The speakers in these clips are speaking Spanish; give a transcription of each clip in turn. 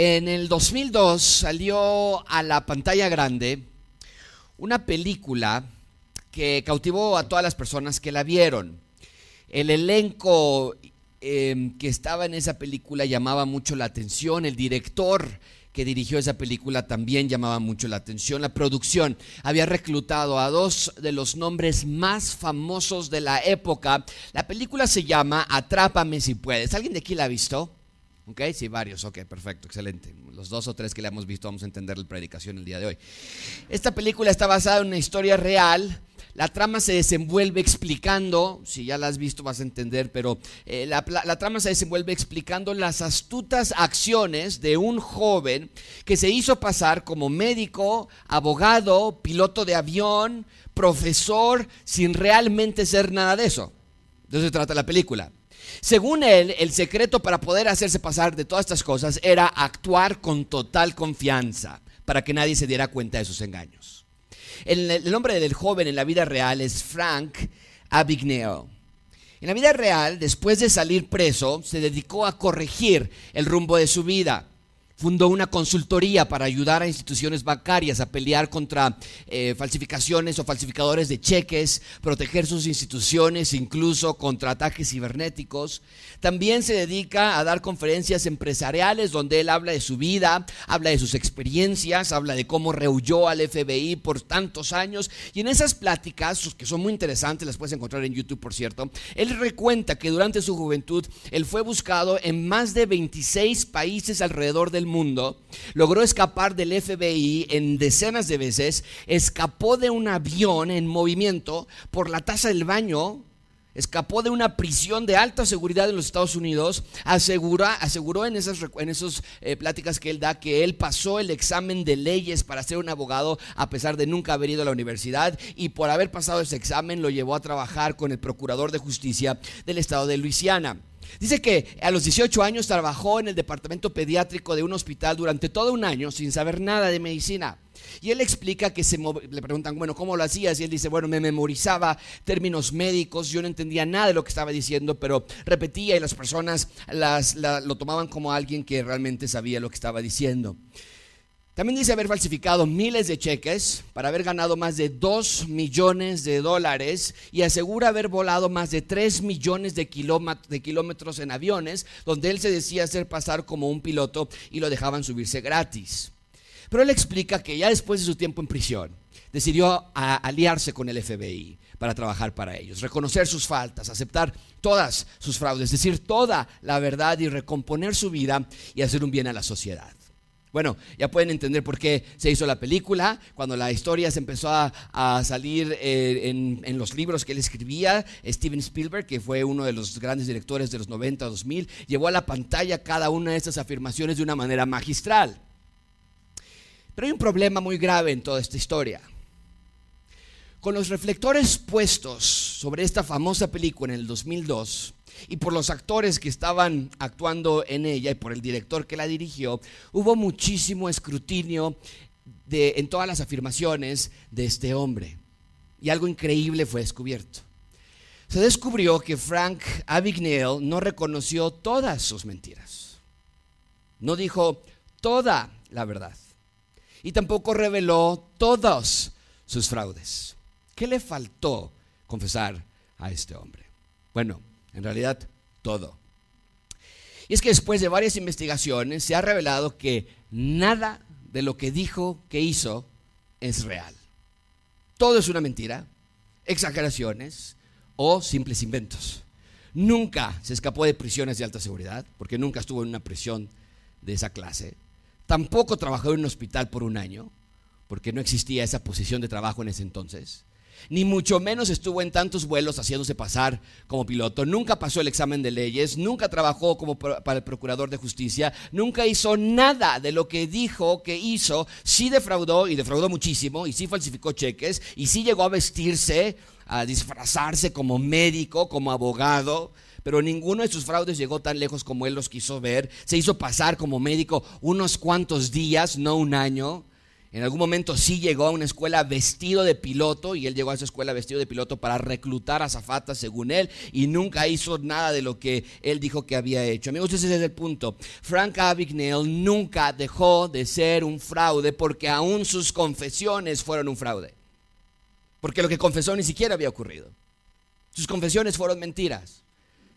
En el 2002 salió a la pantalla grande una película que cautivó a todas las personas que la vieron. El elenco em, que estaba en esa película llamaba mucho la atención, el director que dirigió esa película también llamaba mucho la atención. La producción había reclutado a dos de los nombres más famosos de la época. La película se llama Atrápame si puedes. ¿Alguien de aquí la ha visto? ¿Ok? Sí, varios. Ok, perfecto, excelente. Los dos o tres que le hemos visto vamos a entender la predicación el día de hoy. Esta película está basada en una historia real. La trama se desenvuelve explicando, si ya la has visto vas a entender, pero eh, la, la trama se desenvuelve explicando las astutas acciones de un joven que se hizo pasar como médico, abogado, piloto de avión, profesor, sin realmente ser nada de eso. De eso se trata la película. Según él, el secreto para poder hacerse pasar de todas estas cosas era actuar con total confianza para que nadie se diera cuenta de sus engaños. El, nombre del joven en la vida real es Frank Abigneo. En la vida real, después de salir preso, se dedicó a corregir el rumbo de su vida fundó una consultoría para ayudar a instituciones bancarias a pelear contra eh, falsificaciones o falsificadores de cheques, proteger sus instituciones incluso contra ataques cibernéticos. También se dedica a dar conferencias empresariales donde él habla de su vida, habla de sus experiencias, habla de cómo rehuyó al FBI por tantos años. Y en esas pláticas, que son muy interesantes, las puedes encontrar en YouTube por cierto, él recuenta que durante su juventud él fue buscado en más de 26 países alrededor del mundo, logró escapar del FBI en decenas de veces, escapó de un avión en movimiento por la taza del baño, escapó de una prisión de alta seguridad en los Estados Unidos, asegura, aseguró en esas, en eh, pláticas que él da que él pasó el examen de leyes para ser un abogado a pesar de nunca haber ido a la universidad y por haber pasado ese examen lo llevó a trabajar con el procurador de justicia del estado de Luisiana. Dice que a los 18 años trabajó en el departamento pediátrico de un hospital durante todo un año sin saber nada de medicina. Y él explica que se le preguntan, bueno, ¿cómo lo hacías? Y él dice, bueno, me memorizaba términos médicos, yo no entendía nada de lo que estaba diciendo, pero repetía y las personas lo tomaban como alguien que realmente sabía lo que estaba diciendo. También dice haber falsificado miles de cheques para haber ganado más de 2 millones de dólares y asegura haber volado más de 3 millones de kilómetros en aviones donde él se decía hacer pasar como un piloto y lo dejaban subirse gratis. Pero él explica que ya después de su tiempo en prisión decidió aliarse con el FBI para trabajar para ellos, reconocer sus faltas, aceptar todas sus fraudes, decir toda la verdad y recomponer su vida y hacer un bien a la sociedad. Bueno, ya pueden entender por qué se hizo la película, cuando la historia se empezó a, salir eh, en, los libros que él escribía, Steven Spielberg, que fue uno de los grandes directores de los 90, 2000, llevó a la pantalla cada una de estas afirmaciones de una manera magistral. Pero hay un problema muy grave en toda esta historia. Con los reflectores puestos sobre esta famosa película en el 2002, y por los actores que estaban actuando en ella y por el director que la dirigió, hubo muchísimo escrutinio de, en todas las afirmaciones de este hombre. Y algo increíble fue descubierto. Se descubrió que Frank Abagnale no reconoció todas sus mentiras. No dijo toda la verdad. Y tampoco reveló todos sus fraudes. ¿Qué le faltó confesar a este hombre? Bueno, en realidad todo. Y es que después de varias investigaciones se ha revelado que nada de lo que dijo que hizo es real. Todo es una mentira, exageraciones o simples inventos. Nunca se escapó de prisiones de alta seguridad, porque nunca estuvo en una prisión de esa clase. Tampoco trabajó en un hospital por un año, porque no existía esa posición de trabajo en ese entonces ni mucho menos estuvo en tantos vuelos haciéndose pasar como piloto, nunca pasó el examen de leyes, nunca trabajó como para el procurador de justicia, nunca hizo nada de lo que dijo que hizo, sí defraudó y defraudó muchísimo y sí falsificó cheques y sí llegó a vestirse, a disfrazarse como médico, como abogado, pero ninguno de sus fraudes llegó tan lejos como él los quiso ver, se hizo pasar como médico unos cuantos días, no un año En algún momento sí llegó a una escuela vestido de piloto y él llegó a esa escuela vestido de piloto para reclutar a zafatas según él y nunca hizo nada de lo que él dijo que había hecho. Amigos, ese es el punto. Frank Abagnale nunca dejó de ser un fraude porque aún sus confesiones fueron un fraude. Porque lo que confesó ni siquiera había ocurrido. Sus confesiones fueron mentiras.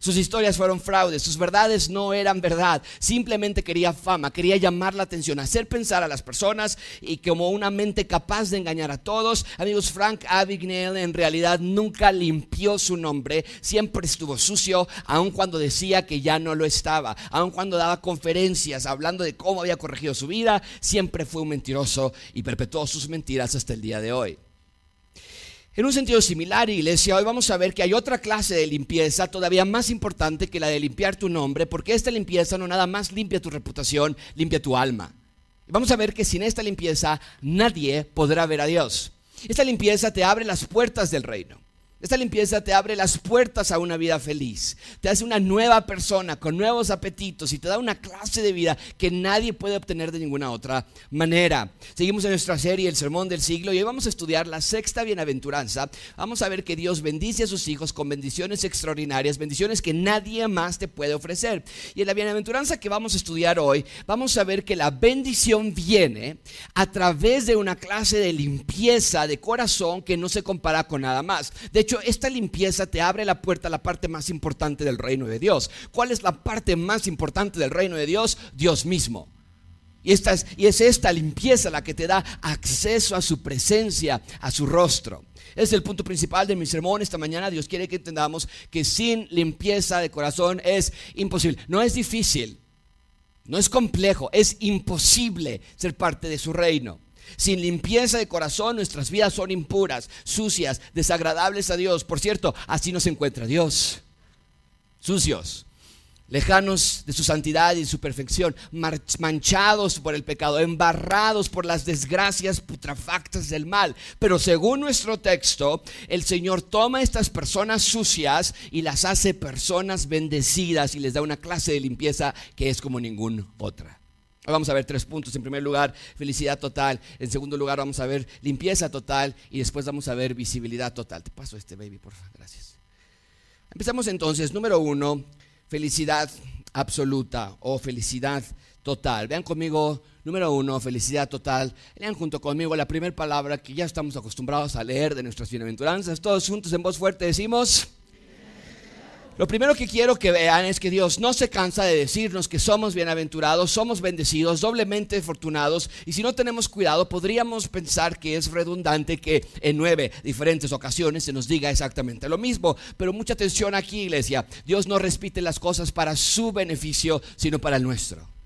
Sus historias fueron fraudes, sus verdades no eran verdad. Simplemente quería fama, quería llamar la atención, hacer pensar a las personas y como una mente capaz de engañar a todos. Amigos, Frank Abagnale en realidad nunca limpió su nombre, siempre estuvo sucio, aun cuando decía que ya no lo estaba, aun cuando daba conferencias hablando de cómo había corregido su vida, siempre fue un mentiroso y perpetuó sus mentiras hasta el día de hoy. En un sentido similar, iglesia, hoy vamos a ver que hay otra clase de limpieza todavía más importante que la de limpiar tu nombre, porque esta limpieza no nada más limpia tu reputación, limpia tu alma. Vamos a ver que sin esta limpieza nadie podrá ver a Dios. Esta limpieza te abre las puertas del reino. Esta limpieza te abre las puertas a una vida feliz, te hace una nueva persona con nuevos apetitos y te da una clase de vida que nadie puede obtener de ninguna otra manera. Seguimos en nuestra serie El Sermón del Siglo y hoy vamos a estudiar la sexta bienaventuranza. Vamos a ver que Dios bendice a sus hijos con bendiciones extraordinarias, bendiciones que nadie más te puede ofrecer. Y en la bienaventuranza que vamos a estudiar hoy, vamos a ver que la bendición viene a través de una clase de limpieza de corazón que no se compara con nada más. De hecho, esta limpieza te abre la puerta a la parte más importante del reino de Dios. ¿Cuál es la parte más importante del reino de Dios? Dios mismo. Y, esta es, y es esta limpieza la que te da acceso a su presencia, a su rostro. Es el punto principal de mi sermón esta mañana. Dios quiere que entendamos que sin limpieza de corazón es imposible. No es difícil, no es complejo, es imposible ser parte de su reino. Sin limpieza de corazón nuestras vidas son impuras, sucias, desagradables a Dios. Por cierto, así nos encuentra Dios. Sucios, lejanos de su santidad y su perfección, manchados por el pecado, embarrados por las desgracias putrefactas del mal. Pero según nuestro texto, el Señor toma estas personas sucias y las hace personas bendecidas y les da una clase de limpieza que es como ninguna otra. Vamos a ver tres puntos. En primer lugar, felicidad total. En segundo lugar, vamos a ver limpieza total. Y después vamos a ver visibilidad total. Te paso este baby, por favor. Gracias. Empezamos entonces. Número uno, felicidad absoluta o felicidad total. Vean conmigo, número uno, felicidad total. Lean junto conmigo la primera palabra que ya estamos acostumbrados a leer de nuestras bienaventuranzas. Todos juntos en voz fuerte decimos lo primero que quiero que vean es que Dios no se cansa de decirnos que somos bienaventurados, somos bendecidos, doblemente afortunados, y si no tenemos cuidado podríamos pensar que es redundante que en nueve diferentes ocasiones se nos diga exactamente lo mismo. Pero mucha atención aquí, iglesia. Dios no repite las cosas para su beneficio, sino para el nuestro.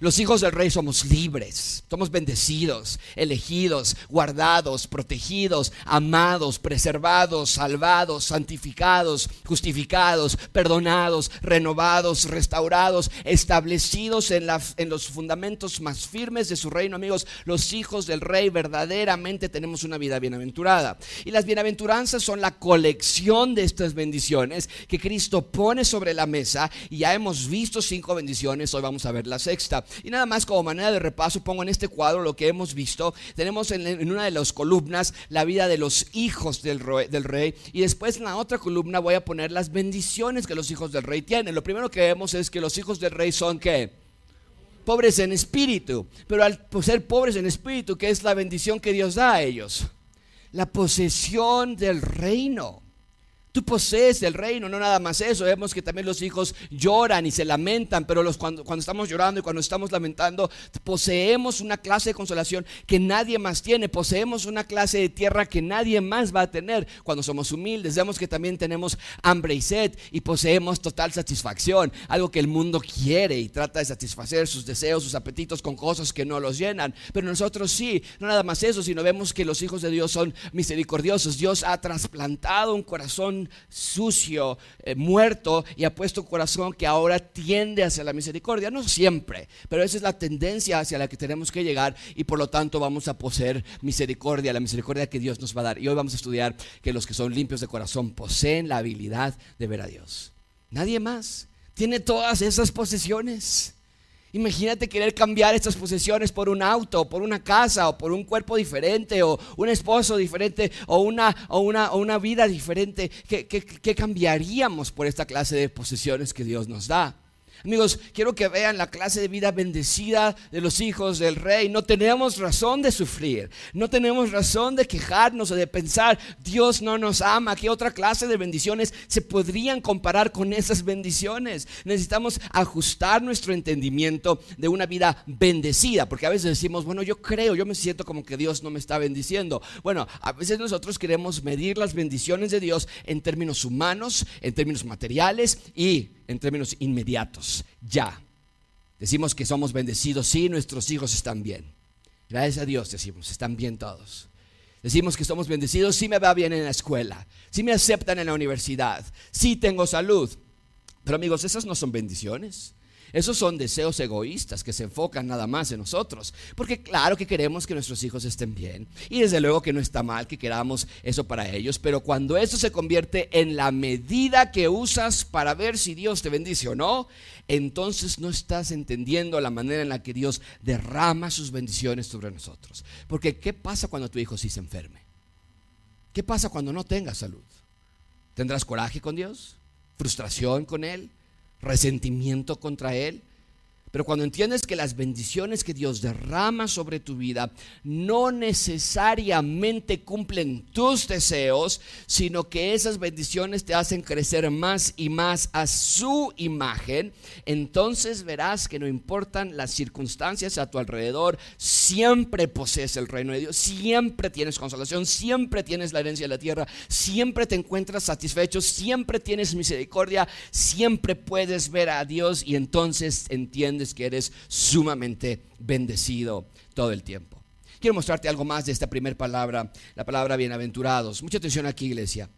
Los hijos del rey somos libres, somos bendecidos, elegidos, guardados, protegidos, amados, preservados, salvados, santificados, justificados, perdonados, renovados, restaurados, establecidos en, en, los fundamentos más firmes de su reino. Amigos, los hijos del rey verdaderamente tenemos una vida bienaventurada. Y las bienaventuranzas son la colección de estas bendiciones que Cristo pone sobre la mesa. Y ya hemos visto cinco bendiciones, hoy vamos a ver la sexta. Y nada más como manera de repaso pongo en este cuadro lo que hemos visto. Tenemos en, una de las columnas la vida de los hijos del rey, y después en la otra columna voy a poner las bendiciones que los hijos del rey tienen. Lo primero que vemos es que los hijos del rey son que pobres en espíritu, pero al ser pobres en espíritu, ¿qué es la bendición que Dios da a ellos? La posesión del reino. Tú posees el reino, no nada más eso. Vemos que también los hijos lloran y se lamentan, pero los, cuando, cuando estamos llorando y cuando estamos lamentando, poseemos una clase de consolación que nadie más tiene. Poseemos una clase de tierra que nadie más va a tener. Cuando somos humildes, vemos que también tenemos hambre y sed y poseemos total satisfacción. Algo que el mundo quiere y trata de satisfacer sus deseos, sus apetitos con cosas que no los llenan. Pero nosotros sí, no nada más eso, sino vemos que los hijos de Dios son misericordiosos. Dios ha trasplantado un corazón sucio, eh, muerto, y ha puesto corazón que ahora tiende hacia la misericordia. No siempre, pero esa es la tendencia hacia la que tenemos que llegar y por lo tanto vamos a poseer misericordia, la misericordia que Dios nos va a dar. Y hoy vamos a estudiar que los que son limpios de corazón poseen la habilidad de ver a Dios. Nadie más tiene todas esas posesiones. Imagínate querer cambiar estas posesiones por un auto, por una casa, o por un cuerpo diferente, o un esposo diferente, o una, o una, o una vida diferente. ¿Qué, qué cambiaríamos por esta clase de posesiones que Dios nos da? Amigos, quiero que vean la clase de vida bendecida de los hijos del rey. No tenemos razón de sufrir, no tenemos razón de quejarnos o de pensar, Dios no nos ama. ¿Qué otra clase de bendiciones se podrían comparar con esas bendiciones? Necesitamos ajustar nuestro entendimiento de una vida bendecida, porque a veces decimos, bueno, yo creo, yo me siento como que Dios no me está bendiciendo. Bueno, a veces nosotros queremos medir las bendiciones de Dios en términos humanos, en términos materiales y en términos inmediatos, ya. Decimos que somos bendecidos, sí, nuestros hijos están bien. Gracias a Dios decimos, están bien todos. Decimos que somos bendecidos, sí me va bien en la escuela, sí me aceptan en la universidad, sí tengo salud. Pero amigos, esas no son bendiciones. Esos son deseos egoístas que se enfocan nada más en nosotros. Porque claro que queremos que nuestros hijos estén bien. Y desde luego que no está mal que queramos eso para ellos. Pero cuando eso se convierte en la medida que usas para ver si Dios te bendice o no, entonces no estás entendiendo la manera en la que Dios derrama sus bendiciones sobre nosotros. Porque ¿qué pasa cuando tu hijo se enferme? ¿Qué pasa cuando no tenga salud? ¿Tendrás coraje con Dios? ¿Frustración con Él? Resentimiento contra Él. Pero cuando entiendes que las bendiciones que Dios derrama sobre tu vida no necesariamente cumplen tus deseos, sino que esas bendiciones te hacen crecer más y más a su imagen, entonces verás que no importan las circunstancias a tu alrededor, siempre posees el reino de Dios, siempre tienes consolación, siempre tienes la herencia de la tierra, siempre te encuentras satisfecho, siempre tienes misericordia, siempre puedes ver a Dios y entonces entiendes que eres sumamente bendecido todo el tiempo. Quiero mostrarte algo más de esta primera palabra, la palabra bienaventurados. Mucha atención aquí, iglesia.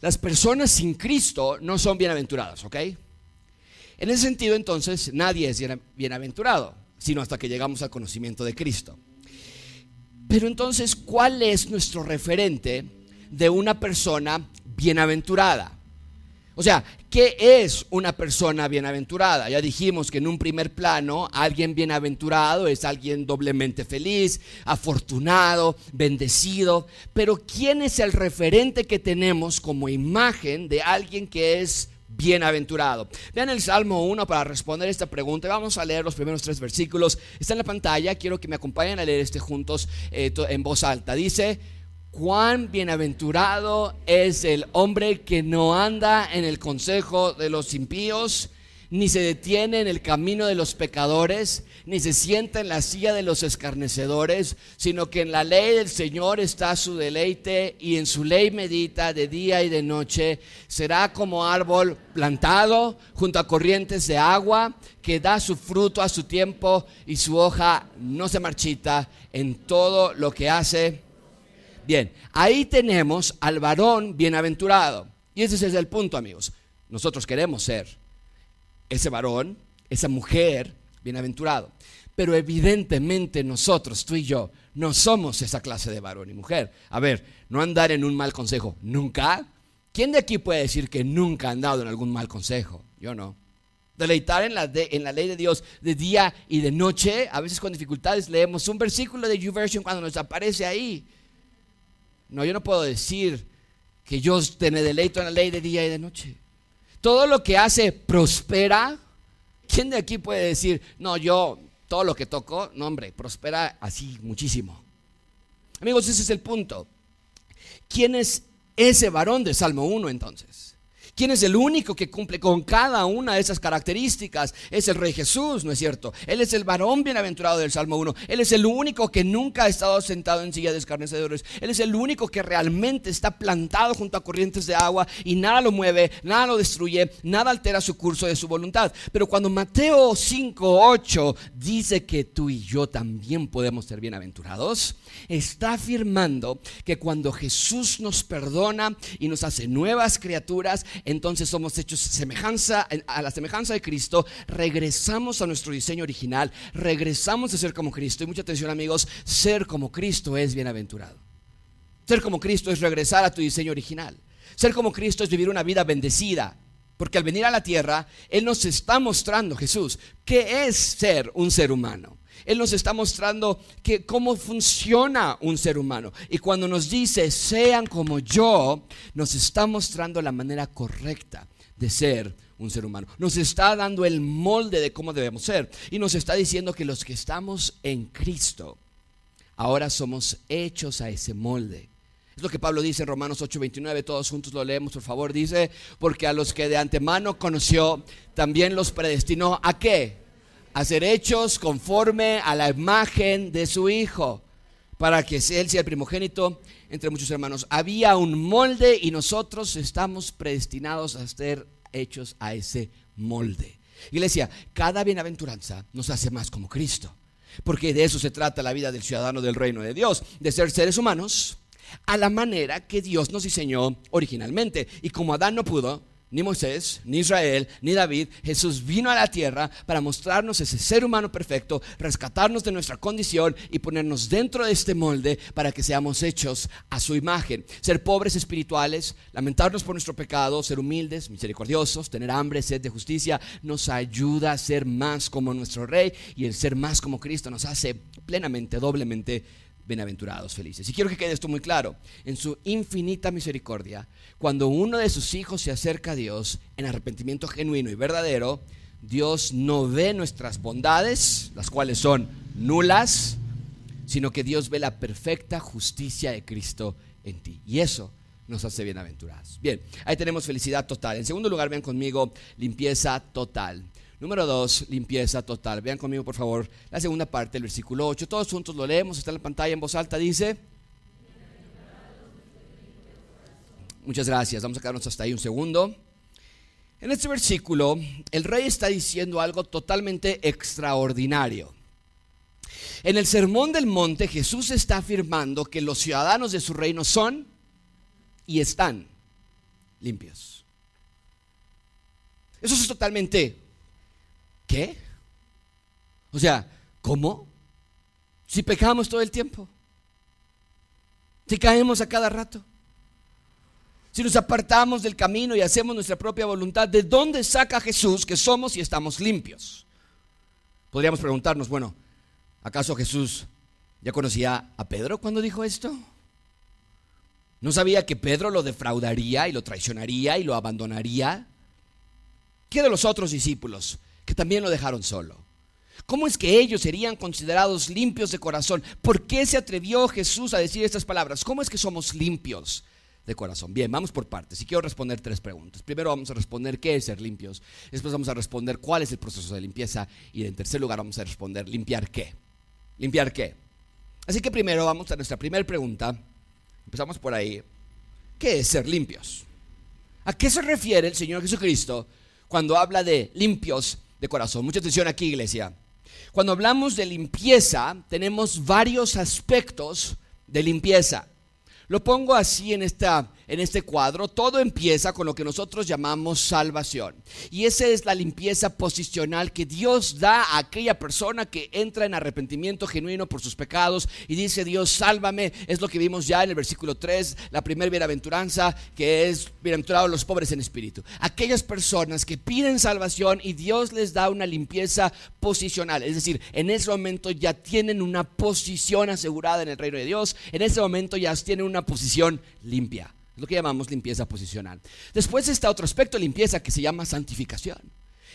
Las personas sin Cristo no son bienaventuradas, ¿ok? En ese sentido, entonces, nadie es bienaventurado, sino hasta que llegamos al conocimiento de Cristo. Pero entonces, ¿cuál es nuestro referente de una persona bienaventurada? O sea, ¿qué es una persona bienaventurada? Ya dijimos que en un primer plano, alguien bienaventurado es alguien doblemente feliz, afortunado, bendecido. Pero ¿quién es el referente que tenemos como imagen de alguien que es bienaventurado. Vean el Salmo 1 para responder esta pregunta. Vamos a leer los primeros tres versículos. Está en la pantalla. Quiero que me acompañen a leer este juntos eh, en voz alta. Dice, cuán bienaventurado es el hombre que no anda en el consejo de los impíos, ni se detiene en el camino de los pecadores, ni se sienta en la silla de los escarnecedores, sino que en la ley del Señor está su deleite y en su ley medita de día y de noche. Será como árbol plantado junto a corrientes de agua, que da su fruto a su tiempo y su hoja no se marchita en todo lo que hace Bien, ahí tenemos al varón bienaventurado. Y ese es el punto, amigos. Nosotros queremos ser ese varón, esa mujer bienaventurado. Pero evidentemente nosotros, tú y yo, no somos esa clase de varón y mujer. A ver, no andar en un mal consejo, nunca. ¿Quién de aquí puede decir que nunca ha andado en algún mal consejo? Yo no. Deleitar en la, ley de Dios de día y de noche. A veces con dificultades leemos un versículo de YouVersion cuando nos aparece ahí. No, yo no puedo decir que yo me deleito en la ley de día y de noche. Todo lo que hace prospera. ¿Quién de aquí puede decir, no, yo todo lo que toco, no hombre, prospera así muchísimo? Amigos, ese es el punto. ¿Quién es ese varón de Salmo 1 entonces? ¿Quién es el único que cumple con cada una de esas características? Es el Rey Jesús, ¿no es cierto? Él es el varón bienaventurado del Salmo 1. Él es el único que nunca ha estado sentado en silla de escarnecedores. Él es el único que realmente está plantado junto a corrientes de agua y nada lo mueve, nada lo destruye, nada altera su curso de su voluntad. Pero cuando Mateo 5, 8 dice que tú y yo también podemos ser bienaventurados, está afirmando que cuando Jesús nos perdona y nos hace nuevas criaturas, entonces somos hechos semejanza, a la semejanza de Cristo, regresamos a nuestro diseño original, regresamos a ser como Cristo. Y mucha atención amigos, ser como Cristo es bienaventurado. Ser como Cristo es regresar a tu diseño original. Ser como Cristo es vivir una vida bendecida. Porque al venir a la tierra, Él nos está mostrando, Jesús, qué es ser un ser humano. Él nos está mostrando que cómo funciona un ser humano. Y cuando nos dice, sean como yo, nos está mostrando la manera correcta de ser un ser humano. Nos está dando el molde de cómo debemos ser. Y nos está diciendo que los que estamos en Cristo, ahora somos hechos a ese molde. Es lo que Pablo dice en Romanos 8:29, todos juntos lo leemos, por favor. Dice, porque a los que de antemano conoció, también los predestinó a qué? A ser hechos conforme a la imagen de su Hijo, para que él sea el primogénito entre muchos hermanos. Había un molde y nosotros estamos predestinados a ser hechos a ese molde. Iglesia, cada bienaventuranza nos hace más como Cristo, porque de eso se trata la vida del ciudadano del reino de Dios, de ser seres humanos a la manera que Dios nos diseñó originalmente. Y como Adán no pudo, ni Moisés, ni Israel, ni David, Jesús vino a la tierra para mostrarnos ese ser humano perfecto, rescatarnos de nuestra condición y ponernos dentro de este molde para que seamos hechos a su imagen. Ser pobres espirituales, lamentarnos por nuestro pecado, ser humildes, misericordiosos, tener hambre, sed de justicia, nos ayuda a ser más como nuestro Rey y el ser más como Cristo nos hace plenamente, doblemente bienaventurados, felices. Y quiero que quede esto muy claro. En su infinita misericordia, cuando uno de sus hijos se acerca a Dios en arrepentimiento genuino y verdadero, Dios no ve nuestras bondades, las cuales son nulas, sino que Dios ve la perfecta justicia de Cristo en ti. Y eso nos hace bienaventurados. Bien, ahí tenemos felicidad total. En segundo lugar, ven conmigo limpieza total. Número dos, limpieza total. Vean conmigo, por favor, la segunda parte del versículo 8. Todos juntos lo leemos, está en la pantalla en voz alta, dice. Muchas gracias, vamos a quedarnos hasta ahí un segundo. En este versículo, el rey está diciendo algo totalmente extraordinario. En el Sermón del Monte, Jesús está afirmando que los ciudadanos de su reino son y están limpios. Eso es totalmente ¿Qué? O sea, ¿cómo? Si pecamos todo el tiempo. Si caemos a cada rato. Si nos apartamos del camino y hacemos nuestra propia voluntad, ¿de dónde saca Jesús que somos y estamos limpios? Podríamos preguntarnos, bueno, ¿acaso Jesús ya conocía a Pedro cuando dijo esto? ¿No sabía que Pedro lo defraudaría y lo traicionaría y lo abandonaría? ¿Qué de los otros discípulos? Que también lo dejaron solo. ¿Cómo es que ellos serían considerados limpios de corazón? ¿Por qué se atrevió Jesús a decir estas palabras? ¿Cómo es que somos limpios de corazón? Bien, vamos por partes y quiero responder tres preguntas. Primero vamos a responder qué es ser limpios. Después vamos a responder cuál es el proceso de limpieza. Y en tercer lugar vamos a responder limpiar qué. ¿Limpiar qué? Así que primero vamos a nuestra primera pregunta. Empezamos por ahí. ¿Qué es ser limpios? ¿A qué se refiere el Señor Jesucristo cuando habla de limpios de corazón. Mucha atención aquí, iglesia. Cuando hablamos de limpieza, tenemos varios aspectos de limpieza. Lo pongo así en esta en este cuadro, todo empieza con lo que nosotros llamamos salvación. Y esa es la limpieza posicional que Dios da a aquella persona que entra en arrepentimiento genuino por sus pecados y dice, Dios, sálvame. Es lo que vimos ya en el versículo 3, la primera bienaventuranza, que es bienaventurados los pobres en espíritu. Aquellas personas que piden salvación y Dios les da una limpieza posicional. Es decir, en ese momento ya tienen una posición asegurada en el reino de Dios. En ese momento ya tienen una posición limpia lo que llamamos limpieza posicional. Después está otro aspecto de limpieza que se llama santificación.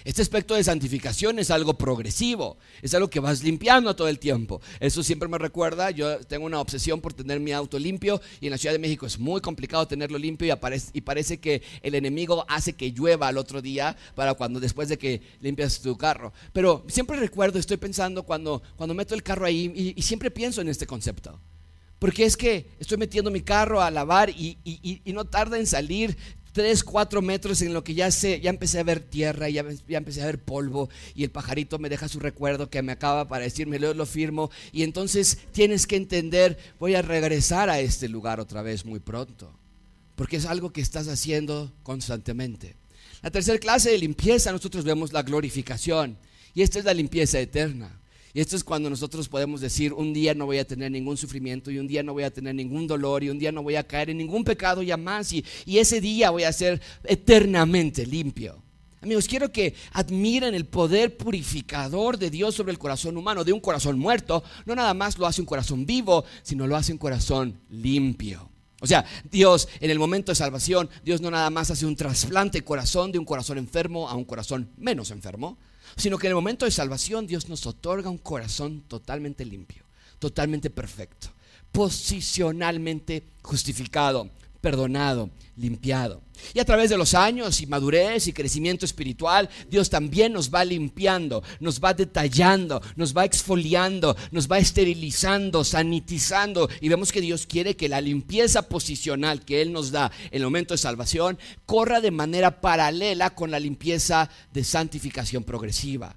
Este aspecto de santificación es algo progresivo, es algo que vas limpiando todo el tiempo. Eso siempre me recuerda, yo tengo una obsesión por tener mi auto limpio y en la Ciudad de México es muy complicado tenerlo limpio y, y parece que el enemigo hace que llueva al otro día para cuando después de que limpias tu carro. Pero siempre recuerdo, estoy pensando cuando, cuando meto el carro ahí y siempre pienso en este concepto. Porque es que estoy metiendo mi carro a lavar y, no tarda en salir 3, 4 metros en lo que ya, sé, ya empecé a ver tierra, ya, ya empecé a ver polvo y el pajarito me deja su recuerdo que me acaba para decirme, lo, lo firmo. Y entonces tienes que entender, voy a regresar a este lugar otra vez muy pronto. Porque es algo que estás haciendo constantemente. La tercera clase de limpieza nosotros vemos la glorificación. Y esta es la limpieza eterna. Y esto es cuando nosotros podemos decir, un día no voy a tener ningún sufrimiento y un día no voy a tener ningún dolor y un día no voy a caer en ningún pecado ya más y, y ese día voy a ser eternamente limpio. Amigos, quiero que admiren el poder purificador de Dios sobre el corazón humano, de un corazón muerto. No nada más lo hace un corazón vivo, sino lo hace un corazón limpio. O sea, Dios en el momento de salvación, Dios no nada más hace un trasplante de corazón de un corazón enfermo a un corazón menos enfermo, sino que en el momento de salvación Dios nos otorga un corazón totalmente limpio, totalmente perfecto, posicionalmente justificado, perdonado, limpiado. Y a través de los años y madurez y crecimiento espiritual, Dios también nos va limpiando, nos va detallando, nos va exfoliando, nos va esterilizando, sanitizando. Y vemos que Dios quiere que la limpieza posicional que Él nos da en el momento de salvación corra de manera paralela con la limpieza de santificación progresiva.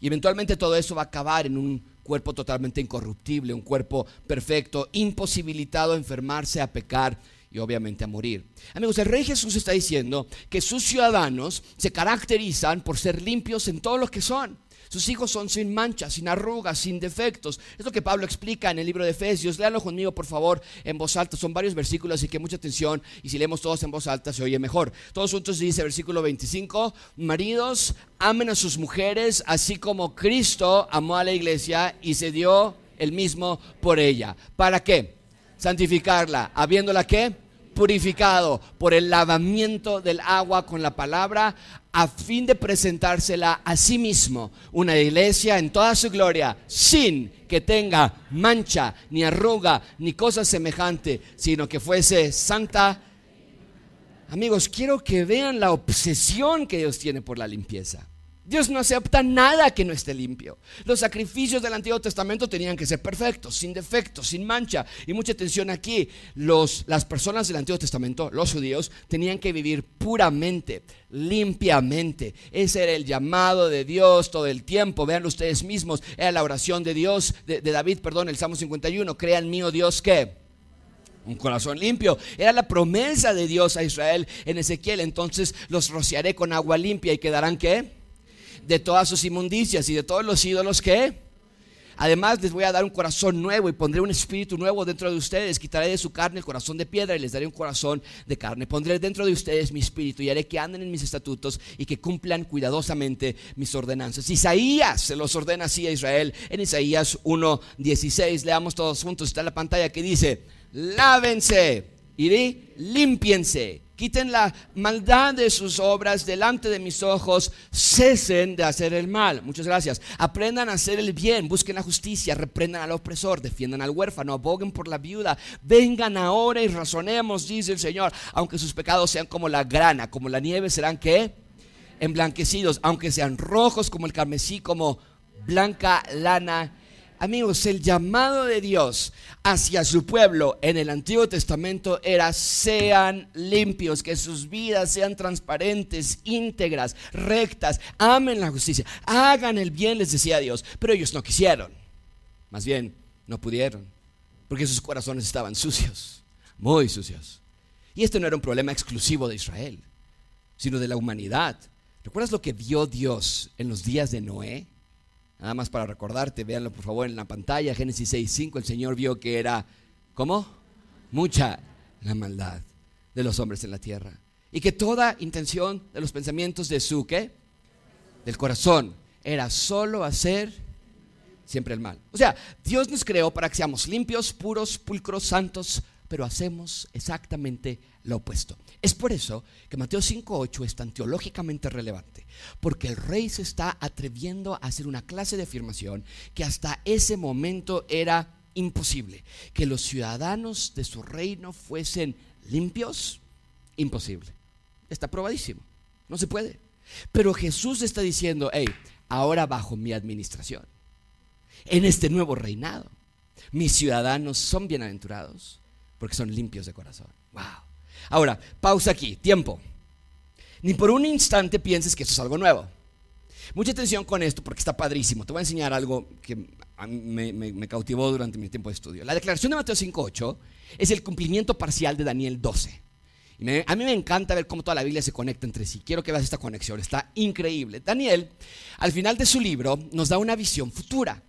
Y eventualmente todo eso va a acabar en un cuerpo totalmente incorruptible, un cuerpo perfecto, imposibilitado a enfermarse, a pecar y obviamente a morir. Amigos, el Rey Jesús está diciendo que sus ciudadanos se caracterizan por ser limpios en todo lo que son. Sus hijos son sin manchas, sin arrugas, sin defectos. Es lo que Pablo explica en el libro de Efesios. Léanlo conmigo, por favor, en voz alta. Son varios versículos, así que mucha atención. Y si leemos todos en voz alta, se oye mejor. Todos juntos dice, versículo 25, maridos, amen a sus mujeres, así como Cristo amó a la iglesia y se dio el mismo por ella. ¿Para qué? Santificarla, habiéndola qué? Purificado por el lavamiento del agua con la palabra, a fin de presentársela a sí mismo, una iglesia en toda su gloria, sin que tenga mancha, ni arruga, ni cosa semejante, sino que fuese santa. Amigos, quiero que vean la obsesión que Dios tiene por la limpieza. Dios no acepta nada que no esté limpio. Los sacrificios del Antiguo Testamento tenían que ser perfectos, sin defectos, sin mancha. Y mucha atención aquí, los, las personas del Antiguo Testamento, los judíos, tenían que vivir puramente, limpiamente. Ese era el llamado de Dios todo el tiempo. Vean ustedes mismos, era la oración de Dios, de, David, perdón, el Salmo 51. Crean mío Dios que un corazón limpio. Era la promesa de Dios a Israel en Ezequiel. Entonces los rociaré con agua limpia y quedarán qué? De todas sus inmundicias y de todos los ídolos que Además les voy a dar un corazón nuevo y pondré un espíritu nuevo dentro de ustedes. Quitaré de su carne el corazón de piedra y les daré un corazón de carne. Pondré dentro de ustedes mi espíritu y haré que anden en mis estatutos y que cumplan cuidadosamente mis ordenanzas. Isaías se los ordena así a Israel en Isaías 1.16. Leamos todos juntos. Está en la pantalla que dice, lávense y limpiense Quiten la maldad de sus obras delante de mis ojos. Cesen de hacer el mal. Muchas gracias. Aprendan a hacer el bien. Busquen la justicia. Reprendan al opresor. Defiendan al huérfano. Aboguen por la viuda. Vengan ahora y razonemos, dice el Señor. Aunque sus pecados sean como la grana, como la nieve, serán que emblanquecidos. Aunque sean rojos como el carmesí, como blanca lana Amigos, el llamado de Dios hacia su pueblo en el Antiguo Testamento era sean limpios, que sus vidas sean transparentes, íntegras, rectas, amen la justicia, hagan el bien, les decía Dios. Pero ellos no quisieron, más bien no pudieron, porque sus corazones estaban sucios, muy sucios. Y este no era un problema exclusivo de Israel, sino de la humanidad. ¿Recuerdas lo que vio Dios en los días de Noé? Nada más para recordarte, véanlo por favor en la pantalla, Génesis 6.5, el Señor vio que era, ¿cómo? Mucha la maldad de los hombres en la tierra. Y que toda intención de los pensamientos de su, ¿qué? Del corazón, era solo hacer siempre el mal. O sea, Dios nos creó para que seamos limpios, puros, pulcros, santos, pero hacemos exactamente lo opuesto. Es por eso que Mateo 5.8 es tan teológicamente relevante, porque el rey se está atreviendo a hacer una clase de afirmación que hasta ese momento era imposible. Que los ciudadanos de su reino fuesen limpios, imposible. Está probadísimo, no se puede. Pero Jesús está diciendo, hey, ahora bajo mi administración, en este nuevo reinado, mis ciudadanos son bienaventurados porque son limpios de corazón. Wow. Ahora, pausa aquí, tiempo. Ni por un instante pienses que esto es algo nuevo. Mucha atención con esto porque está padrísimo. Te voy a enseñar algo que me, me, cautivó durante mi tiempo de estudio. La declaración de Mateo 5.8 es el cumplimiento parcial de Daniel 12. a mí me encanta ver cómo toda la Biblia se conecta entre sí. Quiero que veas esta conexión, está increíble. Daniel, al final de su libro, nos da una visión futura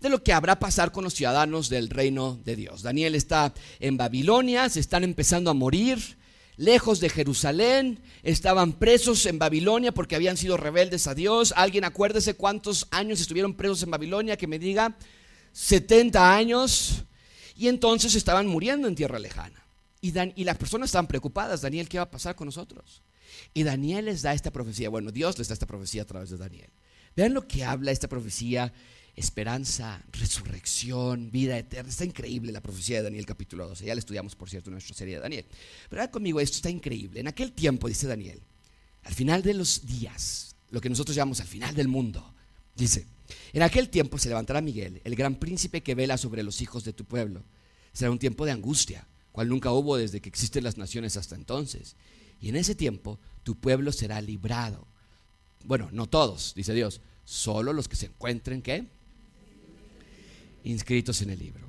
de lo que habrá pasar con los ciudadanos del reino de Dios. Daniel está en Babilonia, se están empezando a morir, lejos de Jerusalén, estaban presos en Babilonia porque habían sido rebeldes a Dios. Alguien acuérdese cuántos años estuvieron presos en Babilonia, que me diga 70 años, y entonces estaban muriendo en tierra lejana. Y, y las personas estaban preocupadas, Daniel, ¿qué va a pasar con nosotros? Y Daniel les da esta profecía, bueno, Dios les da esta profecía a través de Daniel. Vean lo que habla esta profecía esperanza, resurrección, vida eterna. Está increíble la profecía de Daniel capítulo 12. Ya la estudiamos, por cierto, en nuestra serie de Daniel. Pero conmigo, esto está increíble. En aquel tiempo, dice Daniel, al final de los días, lo que nosotros llamamos al final del mundo, dice, en aquel tiempo se levantará Miguel, el gran príncipe que vela sobre los hijos de tu pueblo. Será un tiempo de angustia, cual nunca hubo desde que existen las naciones hasta entonces. Y en ese tiempo tu pueblo será librado. Bueno, no todos, dice Dios, solo los que se encuentren, ¿qué? Inscritos en el libro.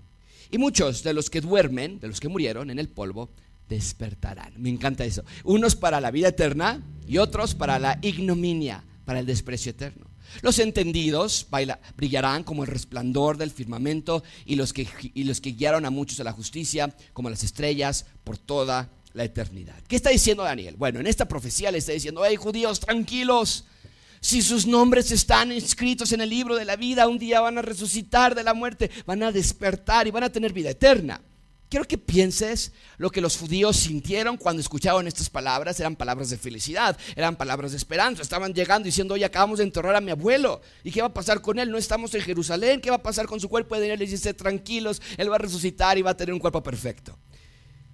Y muchos de los que duermen, de los que murieron en el polvo, despertarán. Me encanta eso. Unos para la vida eterna y otros para la ignominia, para el desprecio eterno. Los entendidos brillarán como el resplandor del firmamento y los, que, y los que guiaron a muchos a la justicia como las estrellas por toda la eternidad. ¿Qué está diciendo Daniel? Bueno, en esta profecía le está diciendo, hey judíos, tranquilos, si sus nombres están escritos en el libro de la vida, un día van a resucitar de la muerte, van a despertar y van a tener vida eterna. Quiero que pienses lo que los judíos sintieron cuando escucharon estas palabras. Eran palabras de felicidad, eran palabras de esperanza. Estaban llegando diciendo, oye, acabamos de enterrar a mi abuelo. ¿Y qué va a pasar con él? No estamos en Jerusalén. ¿Qué va a pasar con su cuerpo? Y Daniel les dice, tranquilos, él va a resucitar y va a tener un cuerpo perfecto.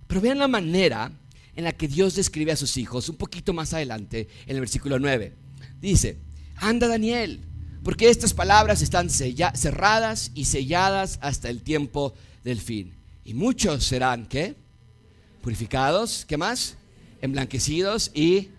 Pero vean la manera en la que Dios describe a sus hijos un poquito más adelante en el versículo 9 dice, anda Daniel, porque estas palabras están cerradas y selladas hasta el tiempo del fin. Y muchos serán, ¿qué? Purificados, ¿qué más? Emblanquecidos y...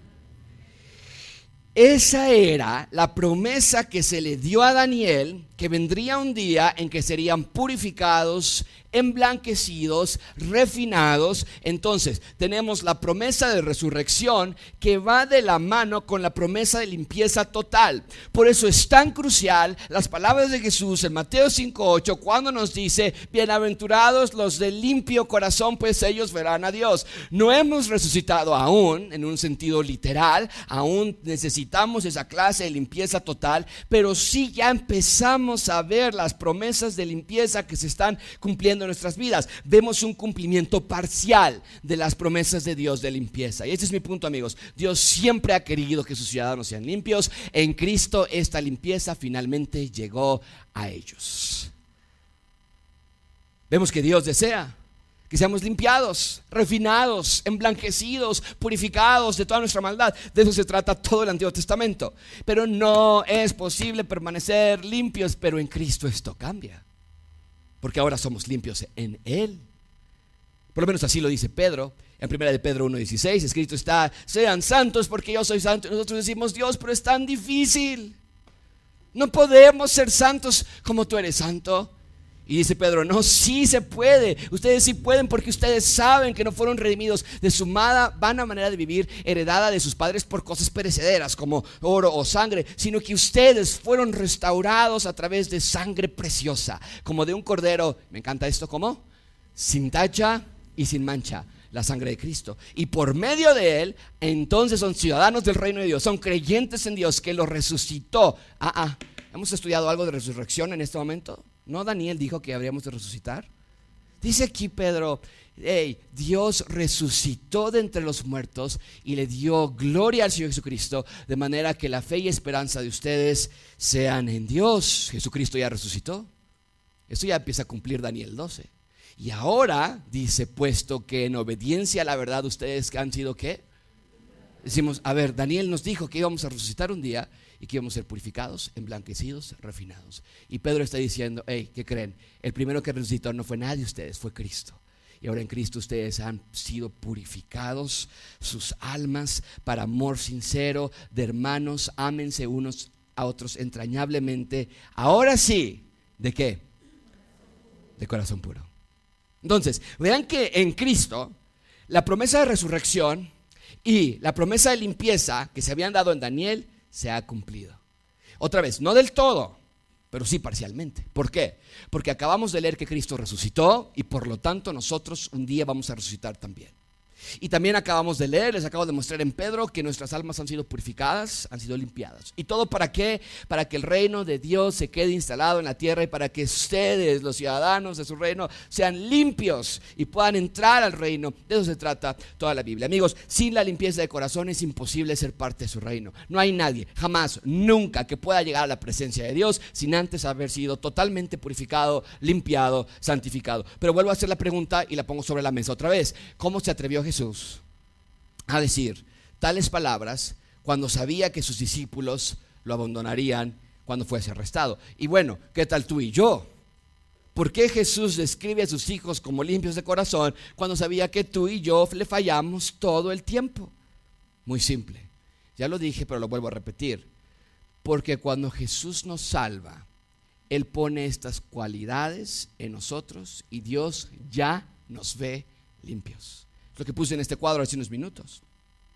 Esa era la promesa que se le dio a Daniel, que vendría un día en que serían purificados emblanquecidos, refinados. Entonces, tenemos la promesa de resurrección que va de la mano con la promesa de limpieza total. Por eso es tan crucial las palabras de Jesús en Mateo 5:8 cuando nos dice, "Bienaventurados los de limpio corazón, pues ellos verán a Dios." No hemos resucitado aún en un sentido literal, aún necesitamos esa clase de limpieza total, pero sí ya empezamos a ver las promesas de limpieza que se están cumpliendo en nuestras vidas. Vemos un cumplimiento parcial de las promesas de Dios de limpieza. Y este es mi punto, amigos. Dios siempre ha querido que sus ciudadanos sean limpios. En Cristo esta limpieza finalmente llegó a ellos. Vemos que Dios desea que seamos limpiados, refinados, emblanquecidos, purificados de toda nuestra maldad. De eso se trata todo el Antiguo Testamento. Pero no es posible permanecer limpios, pero en Cristo esto cambia porque ahora somos limpios en Él. Por lo menos así lo dice Pedro. En primera de Pedro 1.16, escrito está, sean santos porque yo soy santo. Nosotros decimos, Dios, pero es tan difícil. No podemos ser santos como tú eres santo. Y dice Pedro, no, sí se puede. Ustedes sí pueden porque ustedes saben que no fueron redimidos de su mala, vana manera de vivir heredada de sus padres por cosas perecederas como oro o sangre, sino que ustedes fueron restaurados a través de sangre preciosa, como de un cordero. Me encanta esto, ¿cómo? Sin tacha y sin mancha la sangre de Cristo. Y por medio de Él, entonces son ciudadanos del reino de Dios, son creyentes en Dios que lo resucitó. Ah, ah, ¿hemos estudiado algo de resurrección en este momento? ¿No Daniel dijo que habríamos de resucitar? Dice aquí Pedro, hey, Dios resucitó de entre los muertos y le dio gloria al Señor Jesucristo, de manera que la fe y esperanza de ustedes sean en Dios. Jesucristo ya resucitó. Esto ya empieza a cumplir Daniel 12. Y ahora dice, puesto que en obediencia a la verdad ustedes han sido qué? Decimos, a ver, Daniel nos dijo que íbamos a resucitar un día y que íbamos a ser purificados, emblanquecidos, refinados. Y Pedro está diciendo, hey, ¿qué creen? El primero que resucitó no fue nadie de ustedes, fue Cristo. Y ahora en Cristo ustedes han sido purificados, sus almas para amor sincero de hermanos, ámense unos a otros entrañablemente. Ahora sí, ¿de qué? De corazón puro. Entonces, vean que en Cristo la promesa de resurrección y la promesa de limpieza que se habían dado en Daniel se ha cumplido. Otra vez, no del todo, pero sí parcialmente. ¿Por qué? Porque acabamos de leer que Cristo resucitó y por lo tanto nosotros un día vamos a resucitar también. Y también acabamos de leer, les acabo de mostrar en Pedro que nuestras almas han sido purificadas, han sido limpiadas. ¿Y todo para qué? Para que el reino de Dios se quede instalado en la tierra y para que ustedes, los ciudadanos de su reino, sean limpios y puedan entrar al reino. De eso se trata toda la Biblia. Amigos, sin la limpieza de corazón es imposible ser parte de su reino. No hay nadie, jamás, nunca, que pueda llegar a la presencia de Dios sin antes haber sido totalmente purificado, limpiado, santificado. Pero vuelvo a hacer la pregunta y la pongo sobre la mesa otra vez. ¿Cómo se atrevió Jesús a decir tales palabras cuando sabía que sus discípulos lo abandonarían cuando fuese arrestado. Y bueno, ¿qué tal tú y yo? ¿Por qué Jesús describe a sus hijos como limpios de corazón cuando sabía que tú y yo le fallamos todo el tiempo? Muy simple. Ya lo dije, pero lo vuelvo a repetir. Porque cuando Jesús nos salva, Él pone estas cualidades en nosotros y Dios ya nos ve limpios lo que puse en este cuadro hace unos minutos.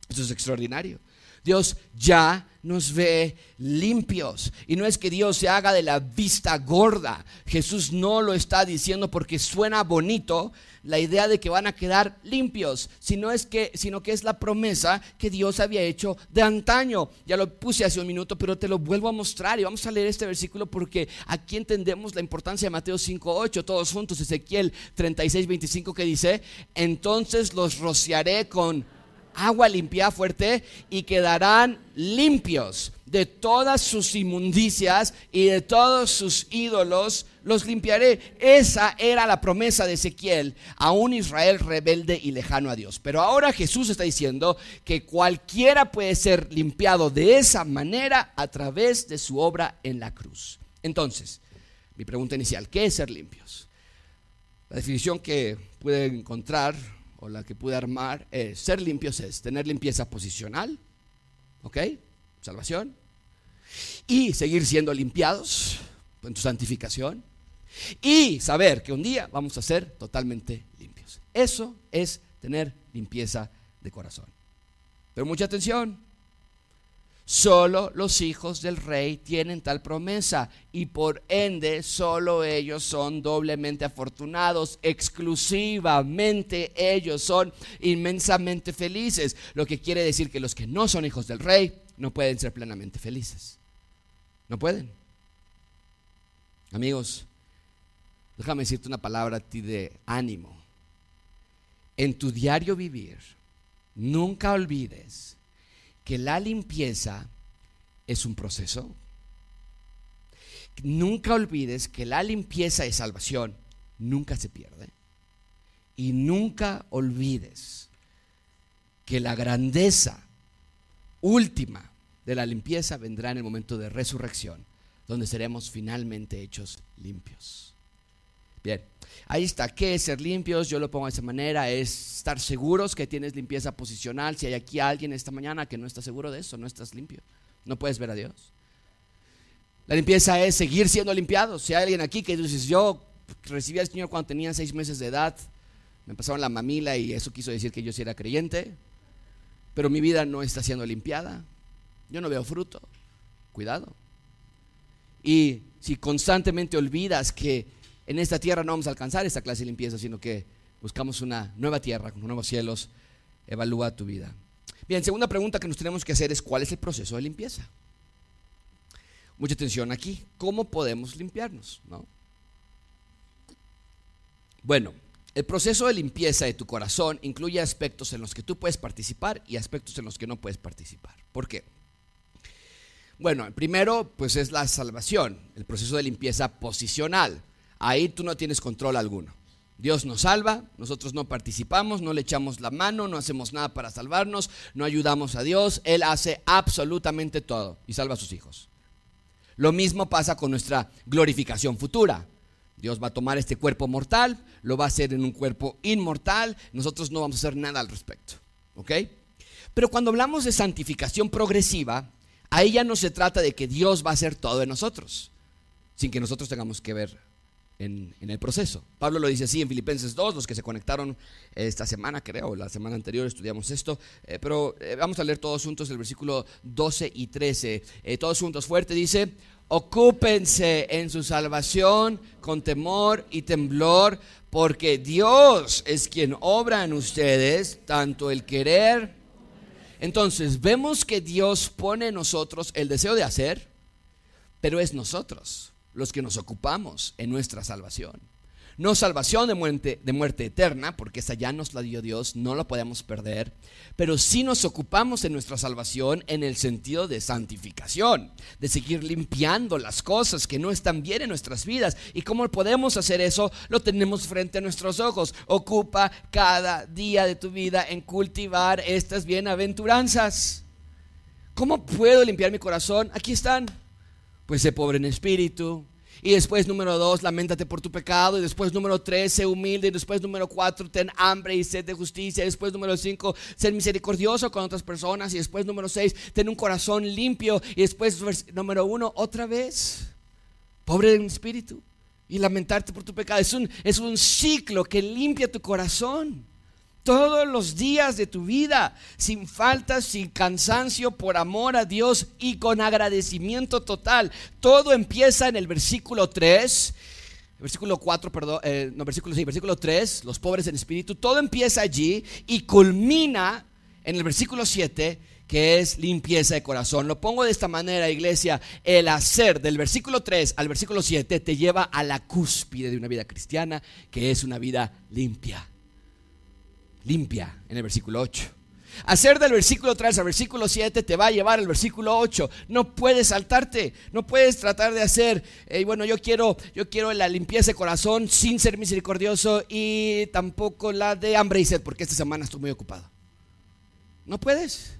Eso es extraordinario. Dios ya nos ve limpios. Y no es que Dios se haga de la vista gorda. Jesús no lo está diciendo porque suena bonito la idea de que van a quedar limpios, sino, es que, sino que es la promesa que Dios había hecho de antaño. Ya lo puse hace un minuto, pero te lo vuelvo a mostrar y vamos a leer este versículo porque aquí entendemos la importancia de Mateo 5.8, todos juntos, Ezequiel 36.25 que dice, entonces los rociaré con agua limpia, fuerte, y quedarán limpios de todas sus inmundicias y de todos sus ídolos, los limpiaré. Esa era la promesa de Ezequiel a un Israel rebelde y lejano a Dios. Pero ahora Jesús está diciendo que cualquiera puede ser limpiado de esa manera a través de su obra en la cruz. Entonces, mi pregunta inicial, ¿qué es ser limpios? La definición que pude encontrar o la que pude armar es ser limpios es tener limpieza posicional, ¿ok? Salvación. Y seguir siendo limpiados en tu santificación. Y saber que un día vamos a ser totalmente limpios. Eso es tener limpieza de corazón. Pero mucha atención, Solo los hijos del rey tienen tal promesa y por ende solo ellos son doblemente afortunados, exclusivamente ellos son inmensamente felices, lo que quiere decir que los que no son hijos del rey no pueden ser plenamente felices. No pueden. Amigos, déjame decirte una palabra a ti de ánimo. En tu diario vivir, nunca olvides que la limpieza es un proceso. Nunca olvides que la limpieza de salvación nunca se pierde. Y nunca olvides que la grandeza última de la limpieza vendrá en el momento de resurrección, donde seremos finalmente hechos limpios. Bien, ahí está. ¿Qué es ser limpios? Yo lo pongo de esa manera. Es estar seguros que tienes limpieza posicional. Si hay aquí alguien esta mañana que no está seguro de eso, no estás limpio. No puedes ver a Dios. La limpieza es seguir siendo limpiado. Si hay alguien aquí que dices, yo recibí al Señor cuando tenía seis meses de edad, me pasaron la mamila y eso quiso decir que yo sí era creyente, pero mi vida no está siendo limpiada. Yo no veo fruto. Cuidado. Y si constantemente olvidas que en esta tierra no vamos a alcanzar esta clase de limpieza, sino que buscamos una nueva tierra con nuevos cielos. Evalúa tu vida. Bien, segunda pregunta que nos tenemos que hacer es cuál es el proceso de limpieza. Mucha atención aquí. ¿Cómo podemos limpiarnos? Bueno, el proceso de limpieza de tu corazón incluye aspectos en los que tú puedes participar y aspectos en los que no puedes participar. ¿Por qué? Bueno, el primero, pues es la salvación, el proceso de limpieza posicional ahí tú no tienes control alguno. Dios nos salva, nosotros no participamos, no le echamos la mano, no hacemos nada para salvarnos, no ayudamos a Dios, Él hace absolutamente todo y salva a sus hijos. Lo mismo pasa con nuestra glorificación futura. Dios va a tomar este cuerpo mortal, lo va a hacer en un cuerpo inmortal, nosotros no vamos a hacer nada al respecto. ¿Ok? Pero cuando hablamos de santificación progresiva, ahí ya no se trata de que Dios va a hacer todo en nosotros, sin que nosotros tengamos que ver en, el proceso. Pablo lo dice así en Filipenses 2, los que se conectaron esta semana, creo, la semana anterior estudiamos esto, eh, pero eh, vamos a leer todos juntos el versículo 12 y 13. Eh, todos juntos, fuerte, dice, ocúpense en su salvación con temor y temblor, porque Dios es quien obra en ustedes tanto el querer. Entonces, vemos que Dios pone en nosotros el deseo de hacer, pero es nosotros los que nos ocupamos en nuestra salvación. No salvación de muerte, de muerte eterna, porque esa ya nos la dio Dios, no la podemos perder, pero sí nos ocupamos en nuestra salvación en el sentido de santificación, de seguir limpiando las cosas que no están bien en nuestras vidas. ¿Y cómo podemos hacer eso? Lo tenemos frente a nuestros ojos. Ocupa cada día de tu vida en cultivar estas bienaventuranzas. ¿Cómo puedo limpiar mi corazón? Aquí están pues sé pobre en espíritu. Y después número dos, lamentate por tu pecado. Y después número tres, sé humilde. Y después número cuatro, ten hambre y sed de justicia. Y después número cinco, ser misericordioso con otras personas. Y después número seis, ten un corazón limpio. Y después número uno, otra vez, pobre en espíritu. Y lamentarte por tu pecado. Es un, es un ciclo que limpia tu corazón todos los días de tu vida, sin faltas, sin cansancio, por amor a Dios y con agradecimiento total. Todo empieza en el versículo 3. Versículo 4, perdón, eh, no, versículo, sí, versículo 3, los pobres en espíritu, todo empieza allí y culmina en el versículo 7, que es limpieza de corazón. Lo pongo de esta manera, iglesia, el hacer del versículo 3 al versículo 7 te lleva a la cúspide de una vida cristiana, que es una vida limpia limpia en el versículo 8. Hacer del versículo 3 al versículo 7 te va a llevar al versículo 8. No puedes saltarte, no puedes tratar de hacer, eh, bueno, yo quiero, yo quiero la limpieza de corazón sin ser misericordioso y tampoco la de hambre y sed, porque esta semana estoy muy ocupado. No puedes.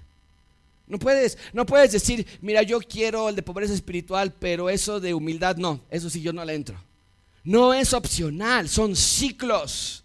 No puedes, no puedes decir, mira, yo quiero el de pobreza espiritual, pero eso de humildad no, eso sí yo no le entro. No es opcional, son ciclos.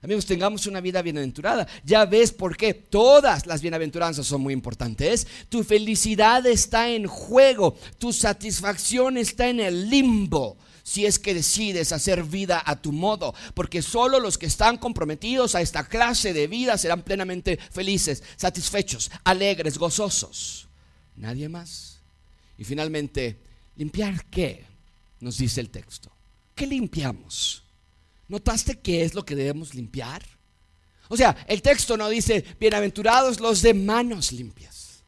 Amigos, tengamos una vida bienaventurada. Ya ves por qué todas las bienaventuranzas son muy importantes. Tu felicidad está en juego, tu satisfacción está en el limbo. Si es que decides hacer vida a tu modo, porque solo los que están comprometidos a esta clase de vida serán plenamente felices, satisfechos, alegres, gozosos. Nadie más. Y finalmente, ¿limpiar qué? Nos dice el texto. ¿Qué limpiamos? ¿Notaste qué es lo que debemos limpiar? O sea, el texto no dice, bienaventurados los de manos limpias.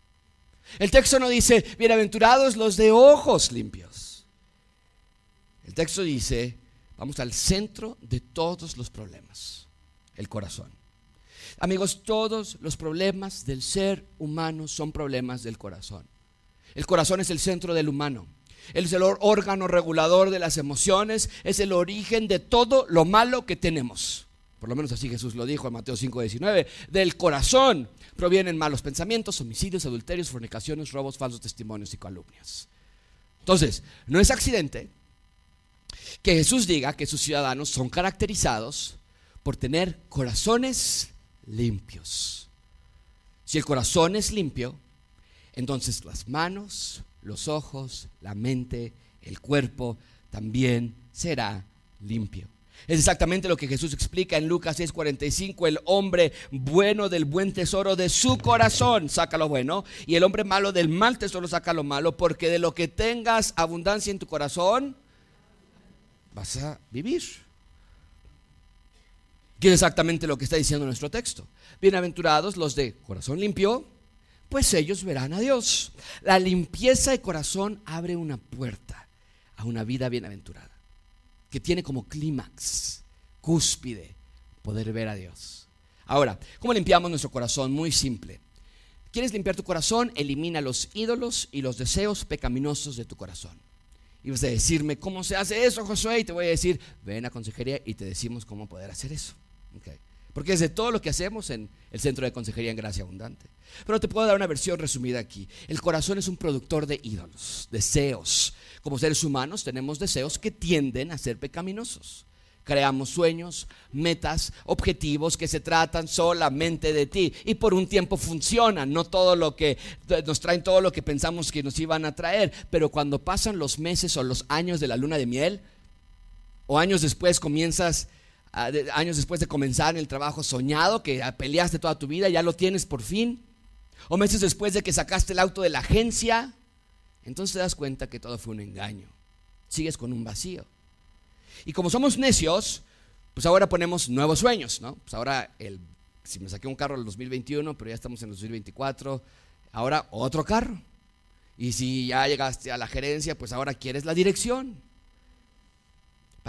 El texto no dice, bienaventurados los de ojos limpios. El texto dice, vamos al centro de todos los problemas, el corazón. Amigos, todos los problemas del ser humano son problemas del corazón. El corazón es el centro del humano es el órgano regulador de las emociones, es el origen de todo lo malo que tenemos. Por lo menos así Jesús lo dijo en Mateo 5:19. Del corazón provienen malos pensamientos, homicidios, adulterios, fornicaciones, robos, falsos testimonios y calumnias. Entonces, no es accidente que Jesús diga que sus ciudadanos son caracterizados por tener corazones limpios. Si el corazón es limpio, entonces las manos, los ojos, la mente, el cuerpo también será limpio. Es exactamente lo que Jesús explica en Lucas 6:45. El hombre bueno del buen tesoro de su corazón saca lo bueno y el hombre malo del mal tesoro saca lo malo, porque de lo que tengas abundancia en tu corazón vas a vivir. Que es exactamente lo que está diciendo nuestro texto. Bienaventurados los de corazón limpio, pues ellos verán a Dios. La limpieza de corazón abre una puerta a una vida bienaventurada, que tiene como clímax, cúspide, poder ver a Dios. Ahora, ¿cómo limpiamos nuestro corazón? Muy simple. ¿Quieres limpiar tu corazón? Elimina los ídolos y los deseos pecaminosos de tu corazón. Y vas a decirme, ¿cómo se hace eso, Josué? Y te voy a decir, ven a consejería y te decimos cómo poder hacer eso. Porque es de todo lo que hacemos en el Centro de Consejería en Gracia Abundante. Pero te puedo dar una versión resumida aquí. El corazón es un productor de ídolos, deseos. Como seres humanos tenemos deseos que tienden a ser pecaminosos. Creamos sueños, metas, objetivos que se tratan solamente de ti y por un tiempo funcionan, no todo lo que nos traen todo lo que pensamos que nos iban a traer, pero cuando pasan los meses o los años de la luna de miel, O años después comienzas, años después de comenzar el trabajo soñado, que peleaste toda tu vida, ya lo tienes por fin. O meses después de que sacaste el auto de la agencia, entonces te das cuenta que todo fue un engaño. Sigues con un vacío. Y como somos necios, pues ahora ponemos nuevos sueños, ¿no? Pues ahora, el, si me saqué un carro en el 2021, pero ya estamos en el 2024, ahora otro carro. Y si ya llegaste a la gerencia, pues ahora quieres la dirección.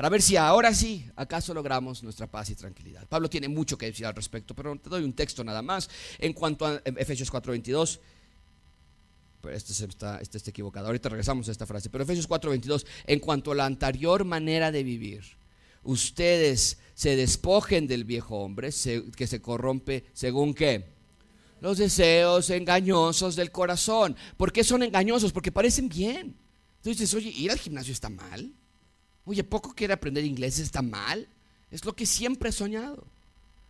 Para ver si ahora sí, acaso logramos nuestra paz y tranquilidad. Pablo tiene mucho que decir al respecto, pero te doy un texto nada más. En cuanto a Efesios 4:22, pero este, está, este equivocado. Ahorita regresamos a esta frase. Pero Efesios 4:22, en cuanto a la anterior manera de vivir, ustedes se despojen del viejo hombre que se corrompe según qué? Los deseos engañosos del corazón. ¿Por qué son engañosos? Porque parecen bien. Entonces oye, ir al gimnasio está mal. Oye, poco quiere aprender inglés está mal. Es lo que siempre he soñado.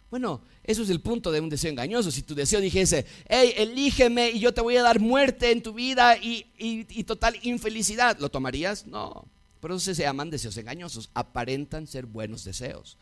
Bueno, eso es el punto de un deseo engañoso. Si tu deseo dijese, hey, elígeme y yo te voy a dar muerte en tu vida y, total infelicidad, ¿lo tomarías? No. Por eso se llaman deseos engañosos. Aparentan ser buenos deseos.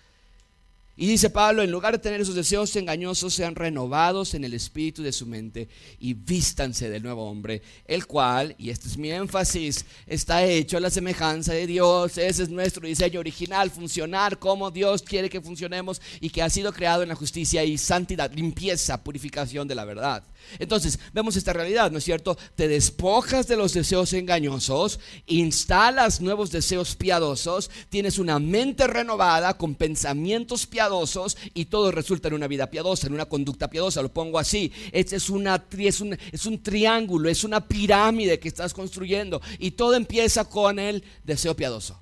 Y dice Pablo, en lugar de tener esos deseos engañosos, sean renovados en el espíritu de su mente y vístanse del nuevo hombre, el cual, y este es mi énfasis, está hecho a la semejanza de Dios. Ese es nuestro diseño original, funcionar como Dios quiere que funcionemos y que ha sido creado en la justicia y santidad, limpieza, purificación de la verdad. Entonces, vemos esta realidad, ¿no es cierto? Te despojas de los deseos engañosos, instalas nuevos deseos piadosos, tienes una mente renovada con pensamientos piadosos y todo resulta en una vida piadosa, en una conducta piadosa. Lo pongo así. Este es, es, un, es un triángulo, es una pirámide que estás construyendo y todo empieza con el deseo piadoso.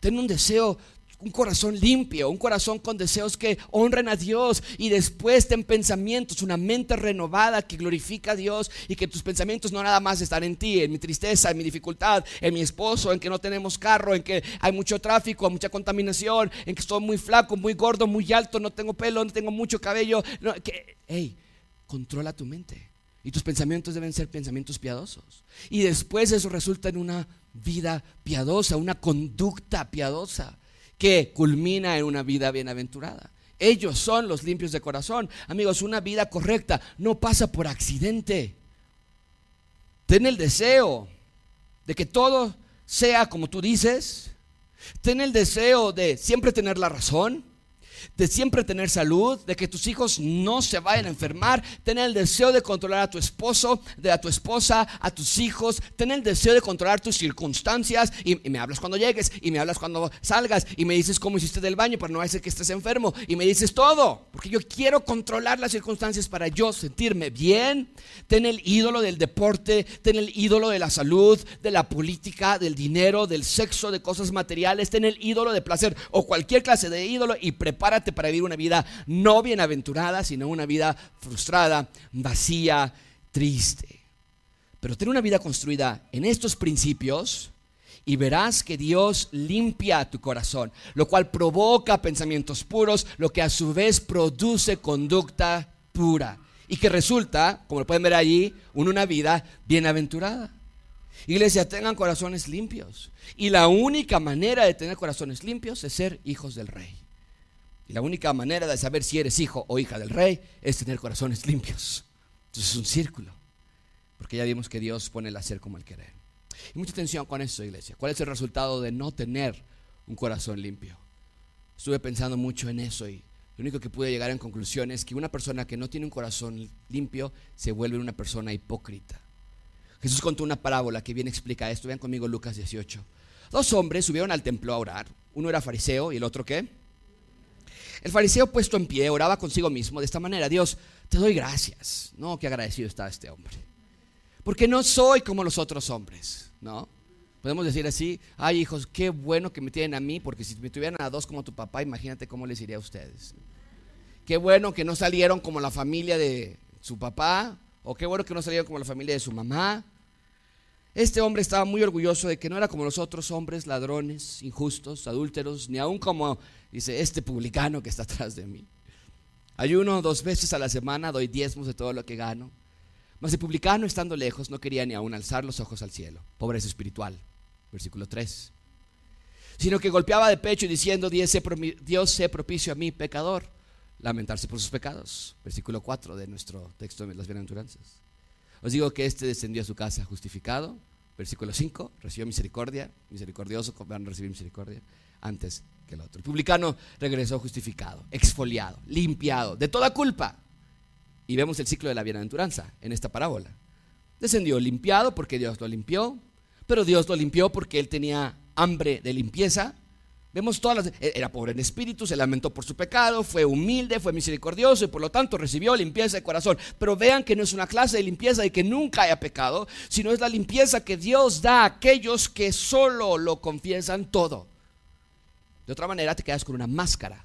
Ten un deseo un corazón limpio, un corazón con deseos que honren a Dios y después ten pensamientos, una mente renovada que glorifica a Dios y que tus pensamientos no nada más están en ti, en mi tristeza, en mi dificultad, en mi esposo, en que no tenemos carro, en que hay mucho tráfico, mucha contaminación, en que estoy muy flaco, muy gordo, muy alto, no tengo pelo, no tengo mucho cabello. que, hey, controla tu mente. Y tus pensamientos deben ser pensamientos piadosos. Y después eso resulta en una vida piadosa, una conducta piadosa que culmina en una vida bienaventurada. Ellos son los limpios de corazón. Amigos, una vida correcta no pasa por accidente. Ten el deseo de que todo sea como tú dices. Ten el deseo de siempre tener la razón de siempre tener salud, de que tus hijos no se vayan a enfermar, tener el deseo de controlar a tu esposo, de a tu esposa, a tus hijos, tener el deseo de controlar tus circunstancias y, me hablas cuando llegues y me hablas cuando salgas y me dices cómo hiciste del baño para no hacer que estés enfermo y me dices todo, porque yo quiero controlar las circunstancias para yo sentirme bien, tener el ídolo del deporte, tener el ídolo de la salud, de la política, del dinero, del sexo, de cosas materiales, tener el ídolo de placer o cualquier clase de ídolo y preparar prepárate para vivir una vida no bienaventurada, sino una vida frustrada, vacía, triste. Pero ten una vida construida en estos principios y verás que Dios limpia tu corazón, lo cual provoca pensamientos puros, lo que a su vez produce conducta pura y que resulta, como lo pueden ver allí, una vida bienaventurada. Iglesia, tengan corazones limpios. Y la única manera de tener corazones limpios es ser hijos del rey. Y la única manera de saber si eres hijo o hija del rey es tener corazones limpios. Entonces es un círculo. Porque ya vimos que Dios pone el hacer como el querer. Y mucha atención con eso, iglesia. ¿Cuál es el resultado de no tener un corazón limpio? Estuve pensando mucho en eso y lo único que pude llegar en conclusión es que una persona que no tiene un corazón limpio se vuelve una persona hipócrita. Jesús contó una parábola que bien explica esto. Vean conmigo Lucas 18. Dos hombres subieron al templo a orar. Uno era fariseo y el otro qué? El fariseo puesto en pie oraba consigo mismo de esta manera, Dios, te doy gracias. No, qué agradecido está este hombre. Porque no soy como los otros hombres, ¿no? Podemos decir así, ay hijos, qué bueno que me tienen a mí, porque si me tuvieran a dos como tu papá, imagínate cómo les iría a ustedes. Qué bueno que no salieron como la familia de su papá, o qué bueno que no salieron como la familia de su mamá. Este hombre estaba muy orgulloso de que no era como los otros hombres, ladrones, injustos, adúlteros, ni aún como Dice, este publicano que está atrás de mí. Ayuno dos veces a la semana, doy diezmos de todo lo que gano. Mas el publicano, estando lejos, no quería ni aún alzar los ojos al cielo. Pobreza espiritual. Versículo 3. sino que golpeaba de pecho y diciendo, Dios sea propicio a mí, pecador, lamentarse por sus pecados. Versículo 4 de nuestro texto de las bienaventuranzas. Os digo que este descendió a su casa justificado. Versículo 5, recibió misericordia, misericordioso, van a recibir misericordia antes que el otro. El publicano regresó justificado, exfoliado, limpiado de toda culpa. Y vemos el ciclo de la bienaventuranza en esta parábola. Descendió limpiado porque Dios lo limpió, pero Dios lo limpió porque él tenía hambre de limpieza. Vemos todas las... E-, era pobre en espíritu, se lamentó por su pecado, fue humilde, fue misericordioso y por lo tanto recibió limpieza de corazón. Pero vean que no es una clase de limpieza de que nunca haya pecado, sino es la limpieza que Dios da a aquellos que solo lo confiesan todo. De otra manera te quedas con una máscara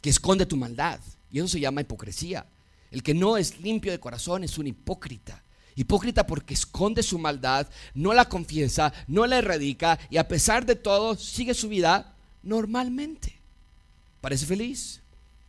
que esconde tu maldad. Y eso se llama hipocresía. El que no es limpio de corazón es un hipócrita. Hipócrita porque esconde su maldad, no la confiesa, no la erradica y a pesar de todo sigue su vida normalmente. Parece feliz,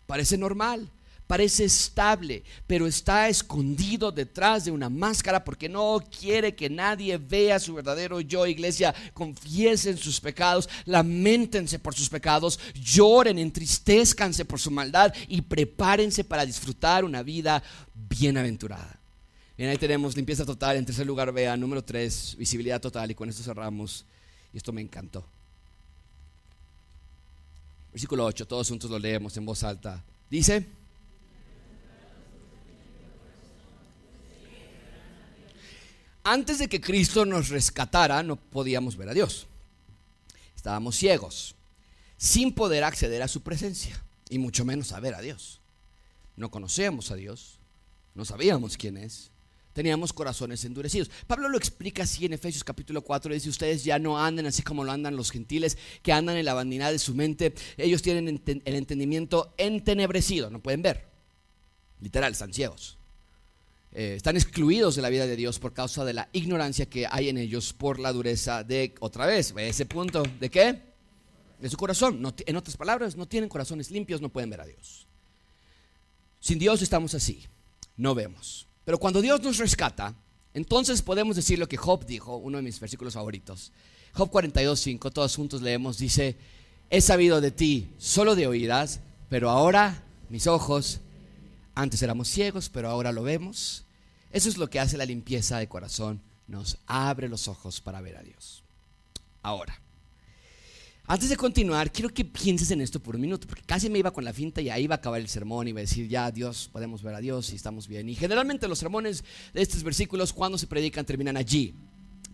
parece normal, parece estable, pero está escondido detrás de una máscara porque no quiere que nadie vea su verdadero yo. Iglesia, confiesen sus pecados, lamentense por sus pecados, lloren, entristezcanse por su maldad y prepárense para disfrutar una vida bienaventurada. Bien, ahí tenemos limpieza total. En tercer lugar, vea, número tres, visibilidad total. Y con esto cerramos. Y esto me encantó. Versículo 8, todos juntos lo leemos en voz alta. Dice, antes de que Cristo nos rescatara, no podíamos ver a Dios. Estábamos ciegos, sin poder acceder a su presencia, y mucho menos saber a Dios. No conocíamos a Dios, no sabíamos quién es, teníamos corazones endurecidos. Pablo lo explica así en Efesios capítulo 4, dice, ustedes ya no andan así como lo andan los gentiles, que andan en la vanidad de su mente, ellos tienen el entendimiento entenebrecido, no pueden ver, literal, están ciegos. Eh, están excluidos de la vida de Dios por causa de la ignorancia que hay en ellos por la dureza de, otra vez, ese punto, ¿de qué? De su corazón. en otras palabras, no tienen corazones limpios, no pueden ver a Dios. Sin Dios estamos así, no vemos. Pero cuando Dios nos rescata, entonces podemos decir lo que Job dijo, uno de mis versículos favoritos. Job 42.5, todos juntos leemos, dice, he sabido de ti solo de oídas, pero ahora mis ojos, antes éramos ciegos, pero ahora lo vemos. Eso es lo que hace la limpieza de corazón, nos abre los ojos para ver a Dios. Ahora, antes de continuar, quiero que pienses en esto por un minuto, porque casi me iba con la finta y ahí iba a acabar el sermón y iba a decir, ya Dios, podemos ver a Dios y estamos bien. Y generalmente los sermones de estos versículos, cuando se predican, terminan allí.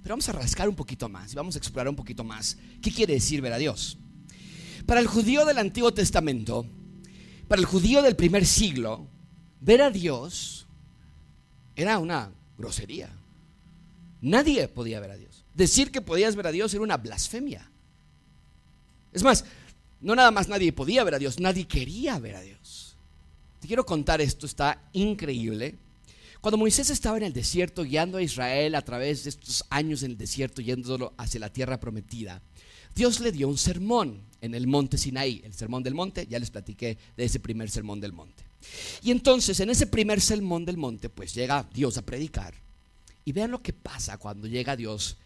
Pero vamos a rascar un poquito más y vamos a explorar un poquito más. ¿Qué quiere decir ver a Dios? Para el judío del Antiguo Testamento, para el judío del primer siglo, ver a Dios era una grosería. Nadie podía ver a Dios. Decir que podías ver a Dios era una blasfemia. Es más, no nada más nadie podía ver a Dios, nadie quería ver a Dios. Te quiero contar esto, está increíble. Cuando Moisés estaba en el desierto guiando a Israel a través de estos años en el desierto, yéndolo hacia la tierra prometida, Dios le dio un sermón en el monte Sinaí, el sermón del monte, ya les platiqué de ese primer sermón del monte. Y entonces en ese primer sermón del monte, pues llega Dios a predicar. Y vean lo que pasa cuando llega Dios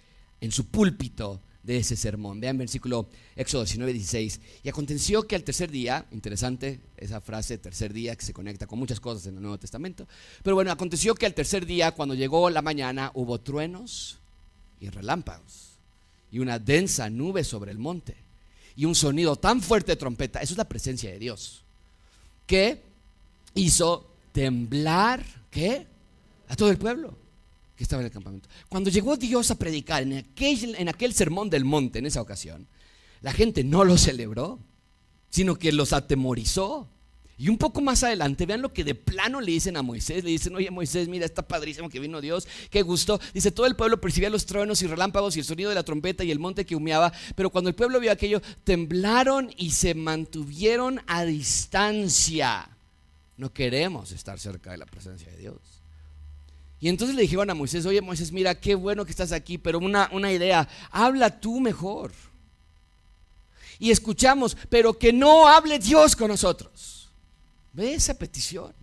en su púlpito de ese sermón. Vean versículo Éxodo 19, 16. Y aconteció que al tercer día, interesante esa frase, tercer día, que se conecta con muchas cosas en el Nuevo Testamento. Pero bueno, aconteció que al tercer día, cuando llegó la mañana, hubo truenos y relámpagos y una densa nube sobre el monte y un sonido tan fuerte de trompeta. Eso es la presencia de Dios. Que hizo temblar, ¿qué? A todo el pueblo que estaba en el campamento. Cuando llegó Dios a predicar en aquel, en aquel sermón del monte, en esa ocasión, la gente no lo celebró, sino que los atemorizó. Y un poco más adelante, vean lo que de plano le dicen a Moisés. Le dicen, oye Moisés, mira, está padrísimo que vino Dios, qué gusto. Dice, todo el pueblo percibía los truenos y relámpagos y el sonido de la trompeta y el monte que humeaba. Pero cuando el pueblo vio aquello, temblaron y se mantuvieron a distancia. No queremos estar cerca de la presencia de Dios. Y entonces le dijeron a Moisés, oye Moisés, mira, qué bueno que estás aquí, pero una, una idea, habla tú mejor. Y escuchamos, pero que no hable Dios con nosotros. Ve esa petición.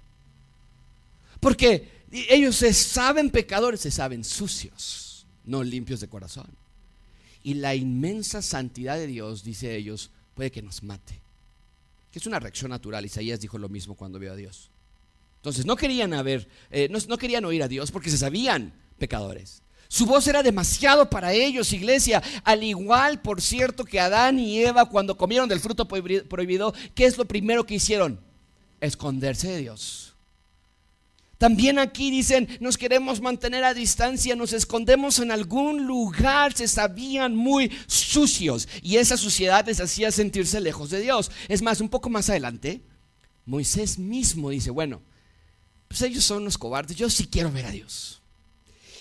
Porque ellos se saben pecadores, se saben sucios, no limpios de corazón. y la inmensa santidad de Dios, dice ellos, puede que nos mate. Que es una reacción natural. Isaías dijo lo mismo cuando vio a Dios. Entonces no querían haber, eh, no, no querían oír a Dios porque se sabían pecadores. Su voz era demasiado para ellos, iglesia. Al igual, por cierto, que Adán y Eva cuando comieron del fruto prohibido, ¿qué es lo primero que hicieron? Esconderse de Dios. También aquí dicen, nos queremos mantener a distancia, nos escondemos en algún lugar, se sabían muy sucios y esa suciedad les hacía sentirse lejos de Dios. Es más, un poco más adelante, Moisés mismo dice, bueno, pues ellos son unos cobardes, yo sí quiero ver a Dios.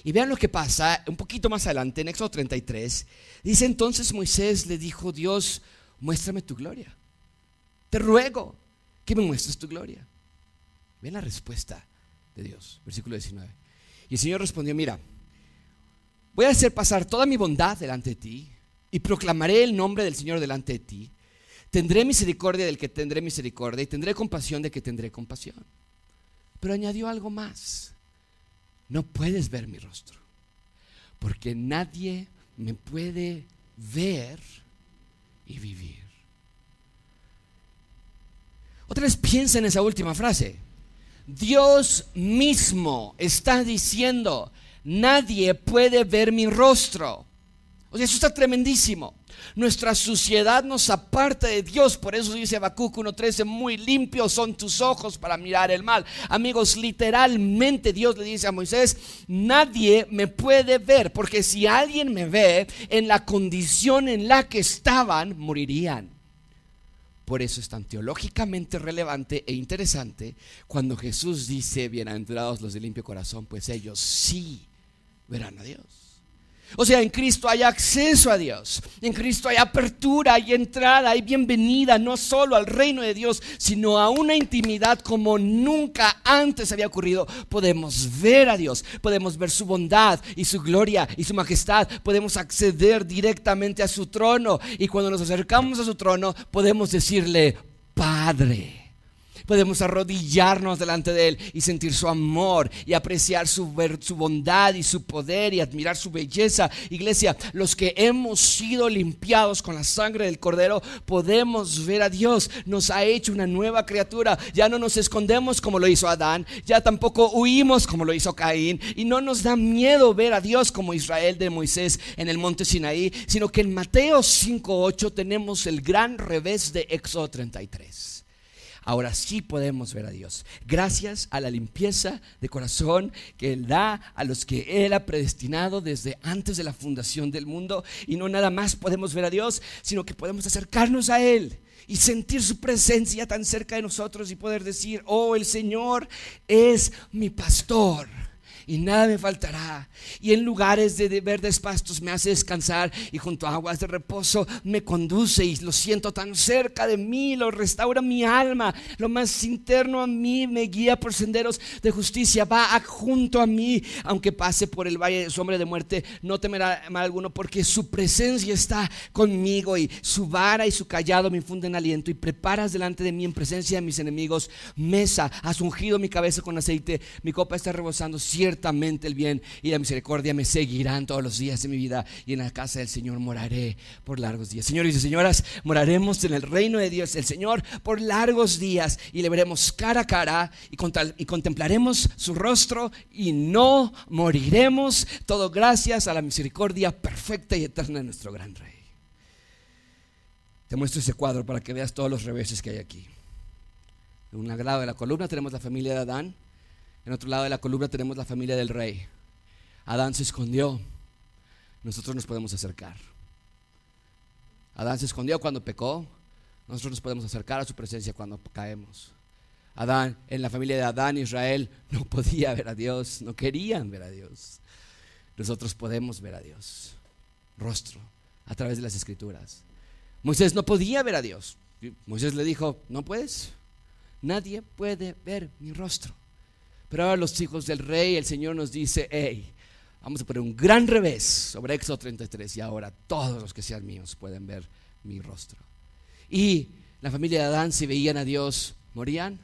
Y vean lo que pasa un poquito más adelante, en Éxodo 33, dice entonces Moisés le dijo, Dios, muéstrame tu gloria. Te ruego que me muestres tu gloria. Vean la respuesta Dios. Versículo 19. Y el Señor respondió, mira, voy a hacer pasar toda mi bondad delante de ti y proclamaré el nombre del Señor delante de ti. Tendré misericordia del que tendré misericordia y tendré compasión de que tendré compasión. Pero añadió algo más. No puedes ver mi rostro, porque nadie me puede ver y vivir. Otra vez piensa en esa última frase. Dios mismo está diciendo, nadie puede ver mi rostro. O sea, eso está tremendísimo. Nuestra suciedad nos aparta de Dios. Por eso dice Habacuc 1.13, muy limpios son tus ojos para mirar el mal. Amigos, literalmente Dios le dice a Moisés, nadie me puede ver, porque si alguien me ve en la condición en la que estaban, morirían. Por eso es tan teológicamente relevante e interesante cuando Jesús dice, bienaventurados los de limpio corazón, pues ellos sí verán a Dios. O sea, en Cristo hay acceso a Dios. En Cristo hay apertura, hay entrada, hay bienvenida, no solo al reino de Dios, sino a una intimidad como nunca antes había ocurrido. Podemos ver a Dios, podemos ver su bondad y su gloria y su majestad. Podemos acceder directamente a su trono. Y cuando nos acercamos a su trono, podemos decirle, Padre podemos arrodillarnos delante de Él y sentir su amor y apreciar su, su bondad y su poder y admirar su belleza. Iglesia, los que hemos sido limpiados con la sangre del Cordero, podemos ver a Dios. Nos ha hecho una nueva criatura. Ya no nos escondemos como lo hizo Adán, ya tampoco huimos como lo hizo Caín y no nos da miedo ver a Dios como Israel de Moisés en el monte Sinaí, sino que en Mateo 5.8 tenemos el gran revés de Éxodo 33 ahora sí podemos ver a Dios. Gracias a la limpieza de corazón que Él da a los que Él ha predestinado desde antes de la fundación del mundo. Y no nada más podemos ver a Dios, sino que podemos acercarnos a Él y sentir su presencia tan cerca de nosotros y poder decir, oh, el Señor es mi pastor y nada me faltará. Y en lugares de verdes pastos me hace descansar y junto a aguas de reposo me conduce y lo siento tan cerca de mí, lo restaura mi alma, lo más interno a mí me guía por senderos de justicia, va junto a mí, aunque pase por el valle de sombra de muerte, no temerá mal alguno porque su presencia está conmigo y su vara y su callado me infunden aliento y preparas delante de mí en presencia de mis enemigos mesa, has ungido mi cabeza con aceite, mi copa está rebosando, cierto el bien y la misericordia me seguirán todos los días de mi vida y en la casa del Señor moraré por largos días. Señores y señoras, moraremos en el reino de Dios, el Señor, por largos días y le veremos cara a cara y, y contemplaremos su rostro y no moriremos, todo gracias a la misericordia perfecta y eterna de nuestro gran Rey. Te muestro ese cuadro para que veas todos los reveses que hay aquí. En un lado de la columna tenemos la familia de Adán. En otro lado de la columna tenemos la familia del rey. Adán se escondió. Nosotros nos podemos acercar. Adán se escondió cuando pecó. Nosotros nos podemos acercar a su presencia cuando caemos. Adán, en la familia de Adán, Israel no podía ver a Dios, no querían ver a Dios. Nosotros podemos ver a Dios, rostro, a través de las escrituras. Moisés no podía ver a Dios. Moisés le dijo, no puedes, nadie puede ver mi rostro. Pero ahora los hijos del rey, el Señor nos dice, hey, vamos a poner un gran revés sobre Éxodo 33 y ahora todos los que sean míos pueden ver mi rostro. Y la familia de Adán, si veían a Dios, morían.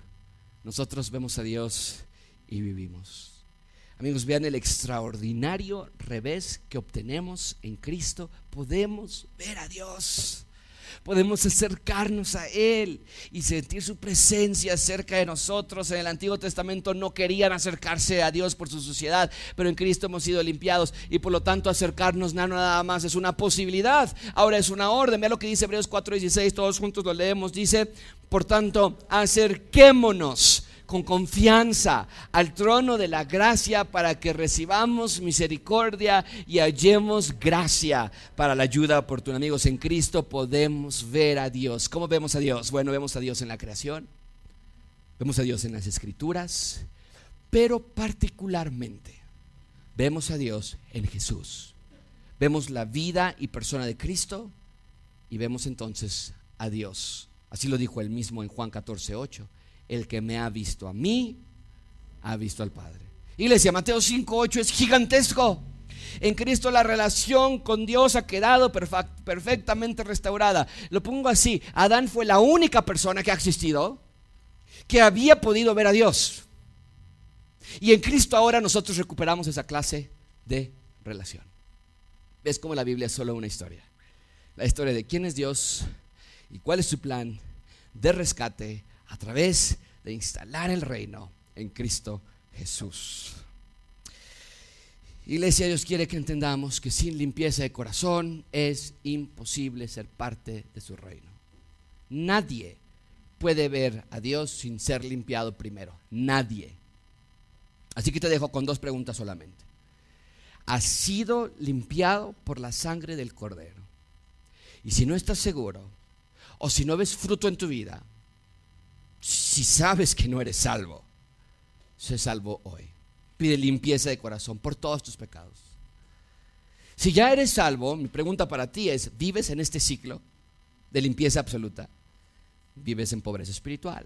Nosotros vemos a Dios y vivimos. Amigos, vean el extraordinario revés que obtenemos en Cristo. Podemos ver a Dios. Podemos acercarnos a Él y sentir su presencia cerca de nosotros. En el Antiguo Testamento no querían acercarse a Dios por su suciedad, pero en Cristo hemos sido limpiados y por lo tanto acercarnos nada más es una posibilidad. Ahora es una orden. Vea lo que dice Hebreos 4:16, todos juntos lo leemos. Dice, por tanto, acerquémonos con confianza al trono de la gracia para que recibamos misericordia y hallemos gracia para la ayuda oportuna. Amigos, en Cristo podemos ver a Dios. ¿Cómo vemos a Dios? Bueno, vemos a Dios en la creación, vemos a Dios en las escrituras, pero particularmente vemos a Dios en Jesús. Vemos la vida y persona de Cristo y vemos entonces a Dios. Así lo dijo él mismo en Juan 14, 8 el que me ha visto a mí, ha visto al Padre. Iglesia, Mateo 5.8 es gigantesco. En Cristo la relación con Dios ha quedado perfectamente restaurada. Lo pongo así, Adán fue la única persona que ha existido que había podido ver a Dios. Y en Cristo ahora nosotros recuperamos esa clase de relación. ¿Ves cómo la Biblia es solo una historia? La historia de quién es Dios y cuál es su plan de rescate a través de instalar el reino en Cristo Jesús. Iglesia, Dios quiere que entendamos que sin limpieza de corazón es imposible ser parte de su reino. Nadie puede ver a Dios sin ser limpiado primero. Nadie. Así que te dejo con dos preguntas solamente. ¿Has sido limpiado por la sangre del Cordero? Y si no estás seguro, o si no ves fruto en tu vida, si sabes que no eres salvo, sé salvo hoy. Pide limpieza de corazón por todos tus pecados. Si ya eres salvo, mi pregunta para ti es, ¿vives en este ciclo de limpieza absoluta? Vives en pobreza espiritual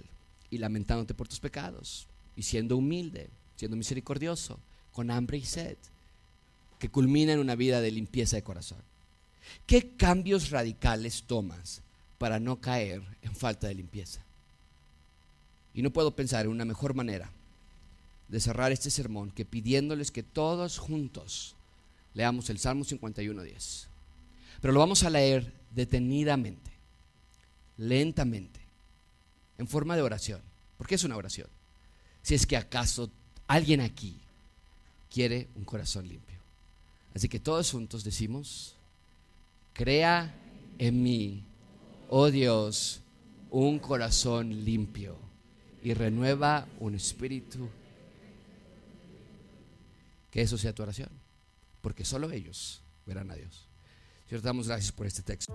y lamentándote por tus pecados y siendo humilde, siendo misericordioso, con hambre y sed, que culmina en una vida de limpieza de corazón. ¿Qué cambios radicales tomas para no caer en falta de limpieza? Y no puedo pensar en una mejor manera de cerrar este sermón que pidiéndoles que todos juntos leamos el Salmo 51.10. Pero lo vamos a leer detenidamente, lentamente, en forma de oración. porque es una oración? Si es que acaso alguien aquí quiere un corazón limpio. Así que todos juntos decimos, crea en mí, oh Dios, un corazón limpio y renueva un espíritu. Que eso sea tu oración, porque solo ellos verán a Dios. Señor, damos gracias por este texto.